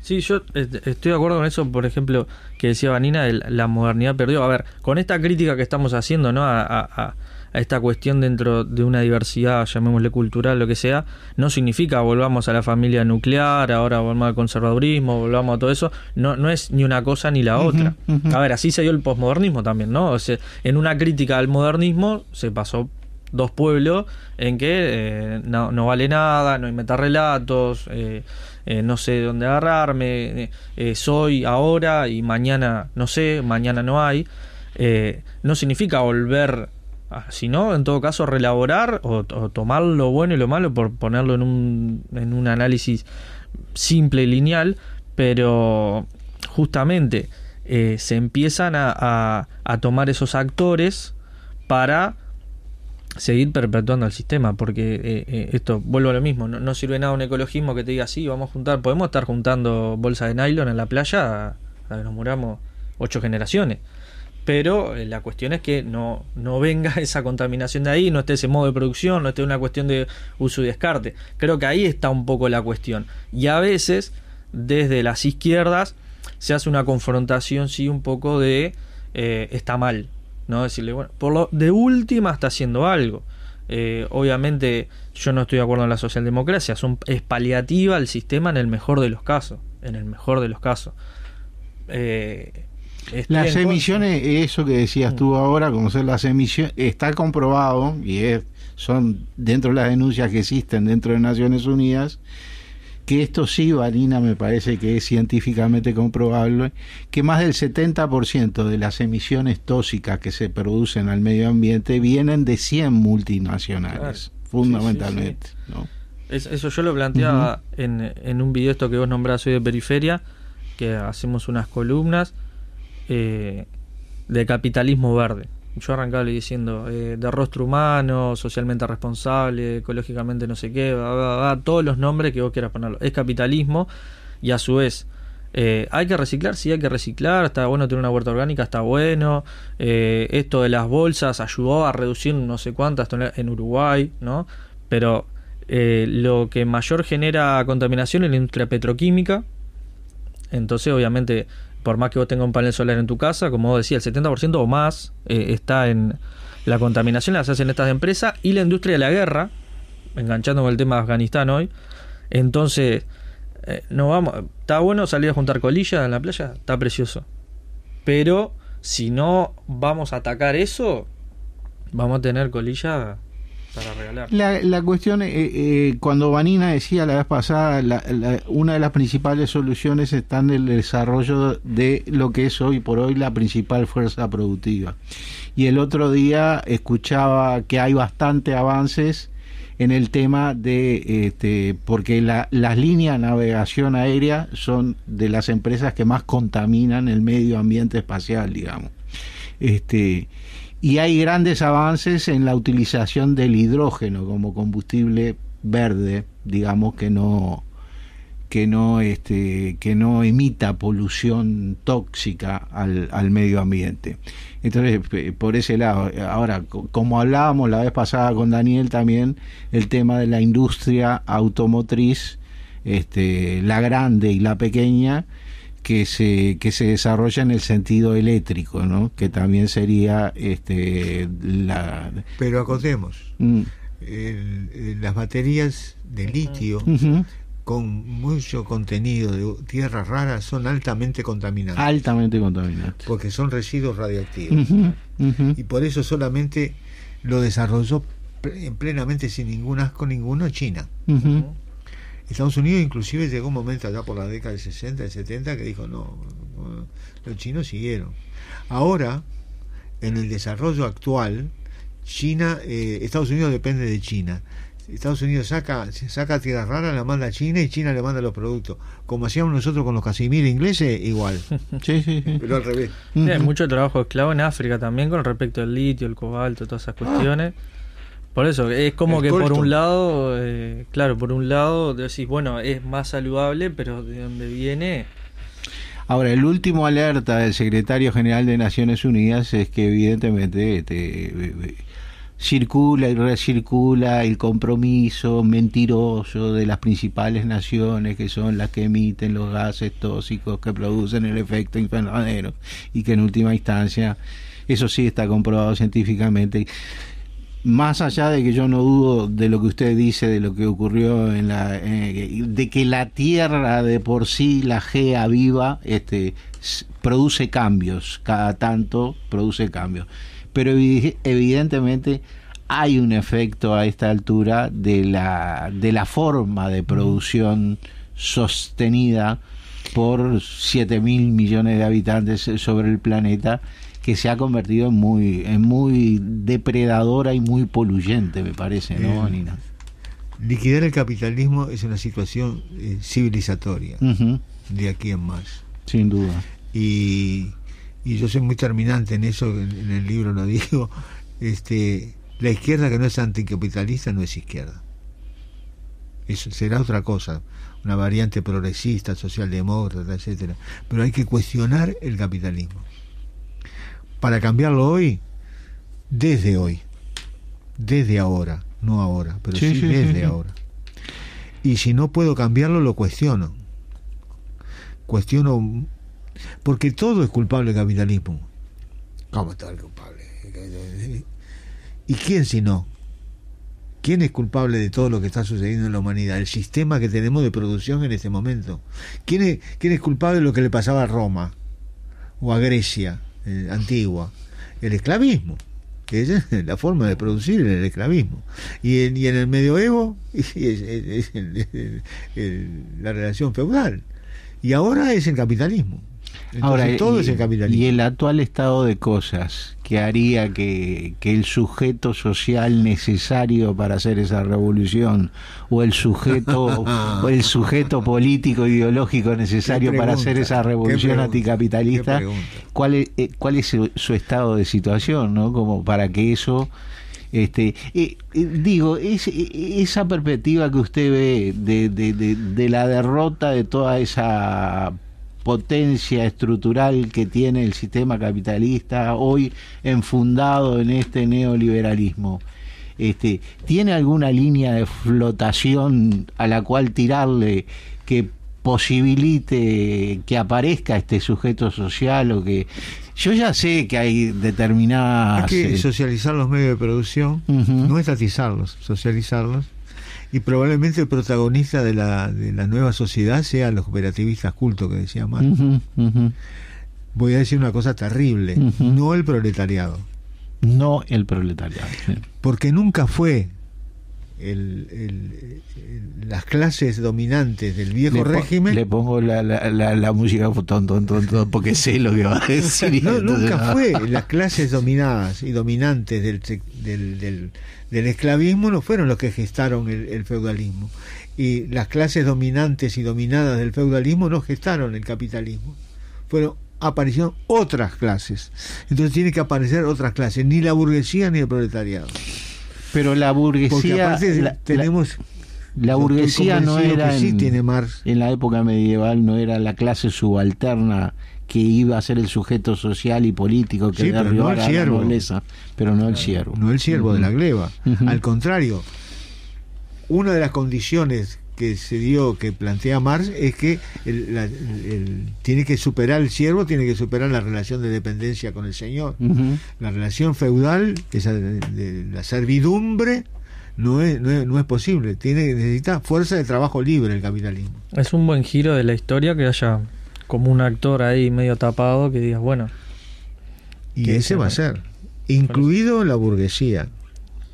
Sí, yo estoy de acuerdo con eso, por ejemplo, que decía Vanina, la modernidad perdió. A ver, con esta crítica que estamos haciendo, ¿no? a, a esta cuestión dentro de una diversidad, llamémosle cultural, lo que sea, no significa volvamos a la familia nuclear, ahora volvamos al conservadurismo, volvamos a todo eso, no, no es ni una cosa ni la otra. A ver, así se dio el posmodernismo también, ¿no? O sea, en una crítica al modernismo se pasó dos pueblos en que eh, no, vale nada, no hay metarrelatos, eh, eh, no sé dónde agarrarme, soy ahora y mañana no sé, mañana no hay. no significa volver si no, en todo caso, relaborar o, tomar lo bueno y lo malo por ponerlo en un, en un análisis simple y lineal, pero justamente eh, se empiezan a, a, tomar esos actores para seguir perpetuando el sistema, porque eh, eh, esto, vuelvo a lo mismo, no, sirve nada un ecologismo que te diga, sí, vamos a juntar, podemos estar juntando bolsas de nylon en la playa a nos muramos ocho generaciones pero eh, la cuestión es que no, no venga esa contaminación de ahí, no esté ese modo de producción, no esté una cuestión de uso y descarte. Creo que ahí está un poco la cuestión. Y a veces, desde las izquierdas, se hace una confrontación, sí, un poco de eh, está mal, ¿no? Decirle, bueno, por lo de última está haciendo algo. Eh, obviamente yo no estoy de acuerdo en la socialdemocracia, son, es paliativa al sistema en el mejor de los casos. en el mejor de los casos. Las emisiones, eso que decías tú ahora, como son las emisiones, está comprobado y es, son dentro de las denuncias que existen dentro de Naciones Unidas, que esto sí, Vanina, me parece que es científicamente comprobable, que más del 70% de las emisiones tóxicas que se producen al medio ambiente vienen de 100 multinacionales, fundamentalmente. ¿no? eso yo lo planteaba en, en, un video esto que vos nombrás hoy de Periferia, que hacemos unas columnas eh, de capitalismo verde. Yo arrancaba diciendo eh, de rostro humano, socialmente responsable, ecológicamente no sé qué, todos los nombres que vos quieras ponerlo. Es capitalismo y a su vez eh, hay que reciclar, sí hay que reciclar, está bueno tener una huerta orgánica, está bueno. esto de las bolsas ayudó a reducir no sé cuántas en Uruguay, ¿no? Pero lo que mayor genera contaminación es la industria petroquímica. Entonces, obviamente, por más que vos tengas un panel solar en tu casa, como vos el 70% o más eh, está en la contaminación, las hacen estas empresas y la industria de la guerra, enganchando con el tema de Afganistán hoy. Entonces, eh, no vamos, está bueno salir a juntar colillas en la playa, está precioso. Pero si no vamos a atacar eso, vamos a tener colillas la, la cuestión, eh, eh, cuando Vanina decía la vez pasada, una de las principales soluciones está en el desarrollo de lo que es hoy por hoy la principal fuerza productiva. Y el otro día escuchaba que hay bastante avances en el tema de, este, porque las líneas de navegación aérea son de las empresas que más contaminan el medio ambiente espacial, digamos. Este, y hay grandes avances en la utilización del hidrógeno como combustible verde, digamos que no que no este que no emita polución tóxica al, al medio ambiente. Entonces, por ese lado, ahora, como hablábamos la vez pasada con Daniel también, el tema de la industria automotriz, este, la grande y la pequeña, que se, que se desarrolla en el sentido eléctrico, ¿no? que también sería este, la... Pero acotemos, mm. las baterías de litio con mucho contenido de tierras raras son altamente contaminantes. Altamente contaminantes. Porque son residuos radioactivos. Y por eso solamente lo desarrolló plenamente sin ningún asco ninguno China. Estados Unidos inclusive llegó un momento allá por la década del 60, del 70 que dijo no, los chinos siguieron. Ahora, en el desarrollo actual, China, eh, Estados Unidos depende de China. Estados Unidos saca, saca tierra rara, la manda a China y China le manda los productos. Como hacíamos nosotros con los casimir ingleses, igual. sí, sí, sí. Pero al revés. hay mucho trabajo esclavo en África también con respecto al litio, el cobalto, todas esas cuestiones. Por eso, es como que por un lado, eh, claro, por un lado decís, bueno, es más saludable, pero de dónde viene... Ahora, el último alerta del secretario general de Naciones Unidas es que evidentemente este, circula y recircula el compromiso mentiroso de las principales naciones que son las que emiten los gases tóxicos que producen el efecto invernadero y que en última instancia eso sí está comprobado científicamente más allá de que yo no dudo de lo que usted dice, de lo que ocurrió en la, eh, de que la Tierra de por sí, la Gea viva, este, produce cambios, cada tanto produce cambios, pero evidentemente hay un efecto a esta altura de la, de la forma de producción sostenida por 7 mil millones de habitantes sobre el planeta que se ha convertido en muy, en muy depredadora y muy poluyente, me parece, ¿no, eh, Liquidar el capitalismo es una situación eh, civilizatoria de aquí en más. Sin duda. Y, y yo soy muy terminante en eso, en, el libro lo digo, este, la izquierda que no es anticapitalista no es izquierda. Eso será otra cosa, una variante progresista, socialdemócrata, etcétera. Pero hay que cuestionar el capitalismo para cambiarlo hoy, desde hoy, desde ahora, no ahora, pero sí, desde ahora. Y si no puedo cambiarlo, lo cuestiono. Cuestiono, porque todo es culpable del capitalismo. ¿Cómo todo es culpable? ¿Y quién si no? ¿Quién es culpable de todo lo que está sucediendo en la humanidad? El sistema que tenemos de producción en este momento. ¿Quién es, quién es culpable de lo que le pasaba a Roma o a Grecia eh, antigua? El esclavismo. Que es la forma de producir el esclavismo. Y en, y en el medioevo es, la relación feudal. Y ahora es el capitalismo. Ahora, todo y, Y el actual estado de cosas que haría que, el sujeto social necesario para hacer esa revolución o el sujeto o el sujeto político ideológico necesario para hacer esa revolución anticapitalista, ¿cuál es, eh, cuál es su, estado de situación, ¿no? Como para que eso este eh, eh, digo es, esa perspectiva que usted ve de, de, de la derrota de toda esa potencia estructural que tiene el sistema capitalista hoy enfundado en este neoliberalismo. Este, ¿Tiene alguna línea de flotación a la cual tirarle que posibilite que aparezca este sujeto social o que yo ya sé que hay determinadas hay que eh, socializar los medios de producción no estatizarlos socializarlos y probablemente el protagonista de la, de la nueva sociedad sea los cooperativistas cultos que decía Marx. Voy a decir una cosa terrible, no el proletariado. No el proletariado. Porque nunca fue el, las clases dominantes del viejo régimen. Le pongo la, la, la, música ton, ton, ton, porque sé lo que va a decir. nunca fue las clases dominadas y dominantes del, del, del esclavismo no fueron los que gestaron el, feudalismo. Y las clases dominantes y dominadas del feudalismo no gestaron el capitalismo. Fueron aparecieron otras clases. Entonces tiene que aparecer otras clases, ni la burguesía ni el proletariado. Pero la burguesía tenemos la burguesía no era en, tiene en la época medieval no era la clase subalterna que iba a ser el sujeto social y político que sí, no la nobleza, pero no el siervo. No el siervo de la gleba. Al contrario, una de las condiciones que se dio, que plantea Marx, es que el, tiene que superar el siervo, tiene que superar la relación de dependencia con el señor. La relación feudal, esa de, la servidumbre, no es, no es, no es, posible. Tiene, necesita fuerza de trabajo libre el capitalismo. Es un buen giro de la historia que haya como un actor ahí medio tapado que digas, bueno. Y ese va a ser, incluido la burguesía.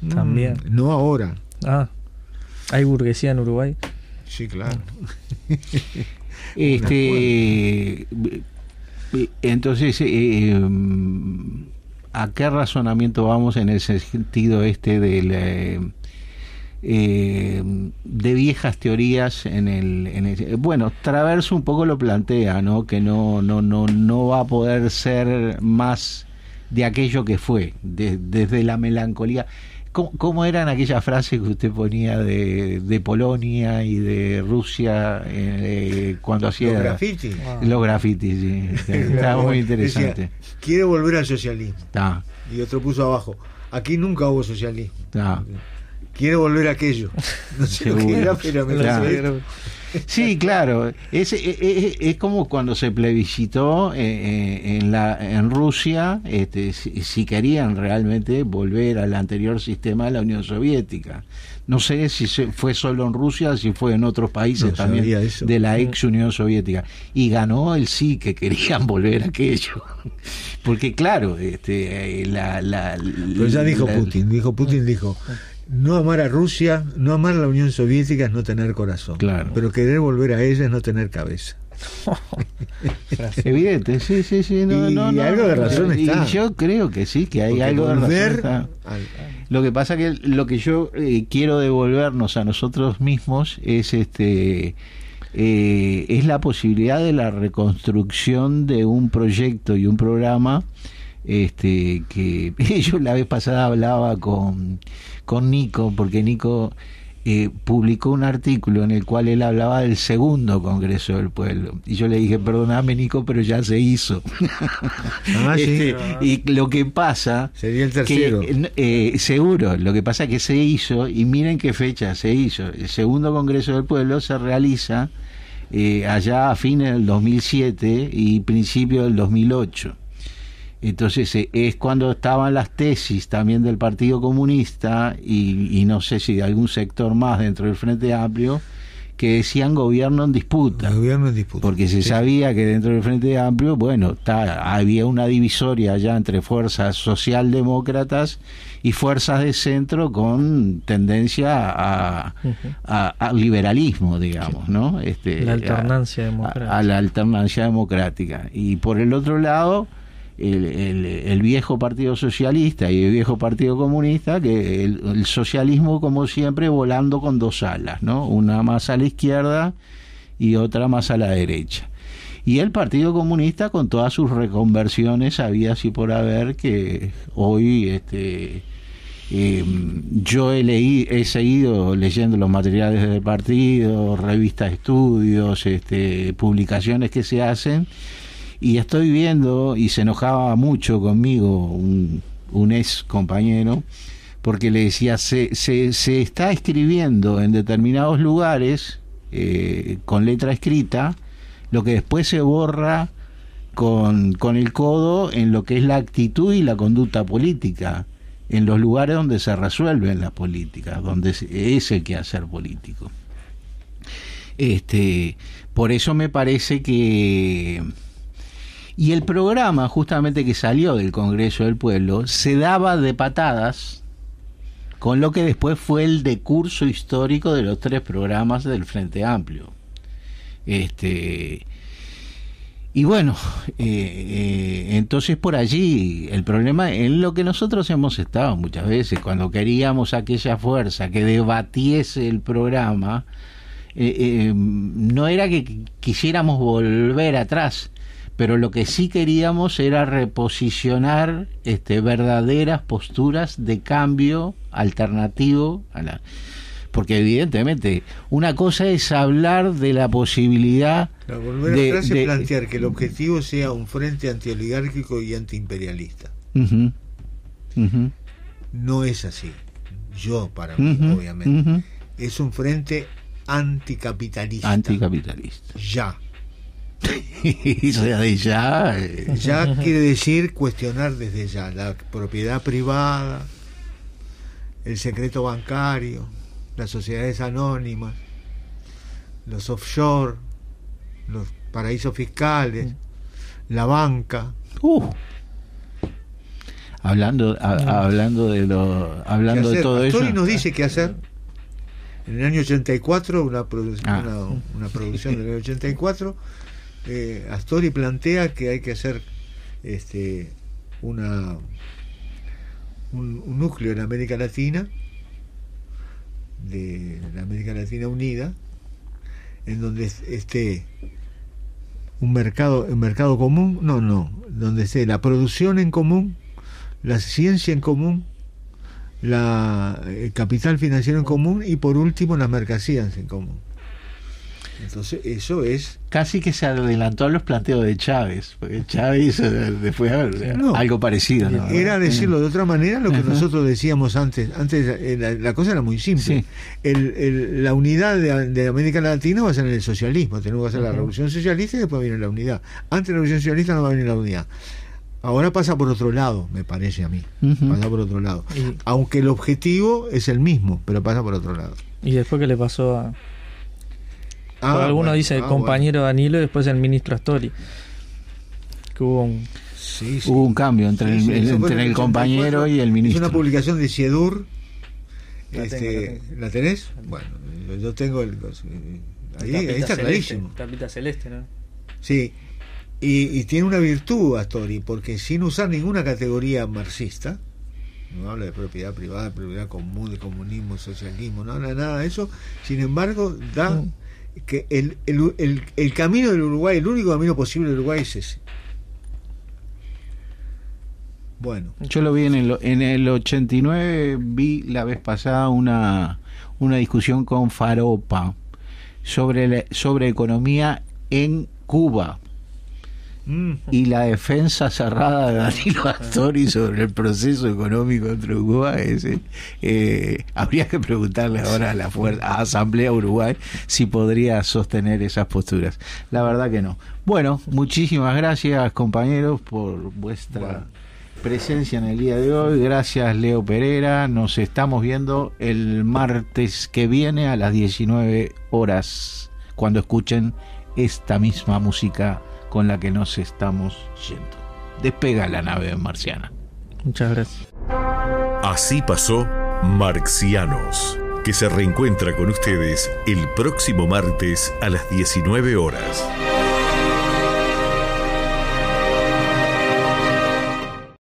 También. Mm, no ahora. Ah, ¿hay burguesía en Uruguay? Sí, claro. este entonces eh, a qué razonamiento vamos en ese sentido este del eh, eh, de viejas teorías en el, en el, bueno Traverso un poco lo plantea no que no no no no va a poder ser más de aquello que fue desde la melancolía ¿Cómo, eran aquellas frases que usted ponía de, de Polonia y de Rusia eh, cuando hacía los grafitis? Los grafitis, sí. Estaba muy interesante. Quiere volver al socialismo. Y otro puso abajo, aquí nunca hubo socialismo quiere volver a aquello. No sé pero me Sí, claro. Es, es, como cuando se plebiscitó eh, eh, en, la, en Rusia este, si, querían realmente volver al anterior sistema de la Unión Soviética. No sé si fue solo en Rusia, si fue en otros países también de la ex Unión Soviética. Y ganó el sí que querían volver a aquello. Porque claro, este, la, la, Pero ya dijo Putin, dijo Putin dijo no amar a Rusia, no amar a la Unión Soviética es no tener corazón. Claro. Pero querer volver a ella es no tener cabeza. Evidente, sí, sí, sí. No, y, algo de razón está. yo creo que sí, que hay algo de razón. Lo que pasa que lo que yo eh, quiero devolvernos a nosotros mismos es este eh, es la posibilidad de la reconstrucción de un proyecto y un programa este que yo la vez pasada hablaba con, con Nico, porque Nico eh, publicó un artículo en el cual él hablaba del segundo Congreso del Pueblo. Y yo le dije, perdóname Nico, pero ya se hizo. Ah, este, y lo que pasa... Sería el tercero. eh, seguro, lo que pasa es que se hizo, y miren qué fecha se hizo. El segundo Congreso del Pueblo se realiza eh, allá a fines del 2007 y principio del 2008 Entonces eh, es cuando estaban las tesis también del Partido Comunista y, y no sé si de algún sector más dentro del Frente Amplio que decían gobierno en disputa. Gobierno en disputa. Porque se sabía que dentro del Frente Amplio, bueno, había una divisoria allá entre fuerzas socialdemócratas y fuerzas de centro con tendencia a, liberalismo, digamos, ¿no? Este, la alternancia democrática. A, la alternancia democrática. Y por el otro lado, el, viejo Partido Socialista y el viejo Partido Comunista, que el, socialismo, como siempre, volando con dos alas, ¿no? Una más a la izquierda y otra más a la derecha. Y el Partido Comunista, con todas sus reconversiones, había así por haber que hoy este, em, yo he, leído, he seguido leyendo los materiales del partido, revistas estudios, este, publicaciones que se hacen y estoy viendo, y se enojaba mucho conmigo un, ex compañero, porque le decía, se, se, se está escribiendo en determinados lugares eh, con letra escrita, lo que después se borra con, con el codo en lo que es la actitud y la conducta política, en los lugares donde se resuelven las políticas, donde es el quehacer político. Este, por eso me parece que y el programa justamente que salió del Congreso del Pueblo se daba de patadas con lo que después fue el decurso histórico de los tres programas del Frente Amplio. Este, y bueno, eh, eh, entonces por allí el problema en lo que nosotros hemos estado muchas veces, cuando queríamos aquella fuerza que debatiese el programa, eh, no era que quisiéramos volver atrás, pero lo que sí queríamos era reposicionar este, verdaderas posturas de cambio alternativo a la porque evidentemente una cosa es hablar de la posibilidad volver de, atrás plantear que el objetivo sea un frente antioligárquico y antiimperialista. No es así. Yo para mí obviamente. Es un frente anticapitalista. Anticapitalista. Ya ya. Eh. Ya quiere decir cuestionar desde ya la propiedad privada, el secreto bancario, las sociedades anónimas, los offshore, los paraísos fiscales, la banca. Uh. Hablando, hablando de lo, hablando de todo eso. nos dice qué hacer. En el año 84, una, ah. una, una producción del año 84 Astori plantea que hay que hacer este, una, un, núcleo en América Latina, de la América Latina Unida, en donde esté un mercado, un mercado común, no, no, donde esté la producción en común, la ciencia en común, la, el capital financiero en común y por último las mercancías en común. Entonces, eso es. Casi que se adelantó a los planteos de Chávez, porque Chávez después algo parecido. Era decirlo de otra manera lo que nosotros decíamos antes. Antes eh, la, cosa era muy simple. El, la unidad de, América Latina va a ser en el socialismo. Tenemos que hacer la revolución socialista y después viene la unidad. Antes de la revolución socialista no va a venir la unidad. Ahora pasa por otro lado, me parece a mí. Pasa por otro lado. Aunque el objetivo es el mismo, pero pasa por otro lado. ¿Y después qué le pasó a, Ah, algunos dicen el ah, compañero Danilo y después el ministro Astori. Que hubo un, hubo un cambio entre el, entre el compañero y el ministro. Es una publicación de Ciedur. La, este, la, tenés? Bueno, yo tengo el. Ahí, está clarísimo. Tapita celeste, ¿no? Sí. Y, y, tiene una virtud Astori, porque sin usar ninguna categoría marxista, no habla de propiedad privada, propiedad común, de comunismo, socialismo, no habla nada de eso, sin embargo da mm que el, el, el, camino del Uruguay, el único camino posible del Uruguay es ese. Bueno. Yo lo vi en el, en el 89, vi la vez pasada una, una discusión con Faropa sobre, sobre economía en Cuba. Mm. y la defensa cerrada de Danilo Astori sobre el proceso económico entre Uruguay. Eh, eh, habría que preguntarle ahora a la a Asamblea Uruguay si podría sostener esas posturas. La verdad que no. Bueno, muchísimas gracias compañeros por vuestra presencia en el día de hoy. Gracias Leo Pereira. Nos estamos viendo el martes que viene a las 19 horas cuando escuchen esta misma música con la que nos estamos yendo. Despega la nave marciana. Muchas gracias. Así pasó Marxianos, que se reencuentra con ustedes el próximo martes a las 19 horas.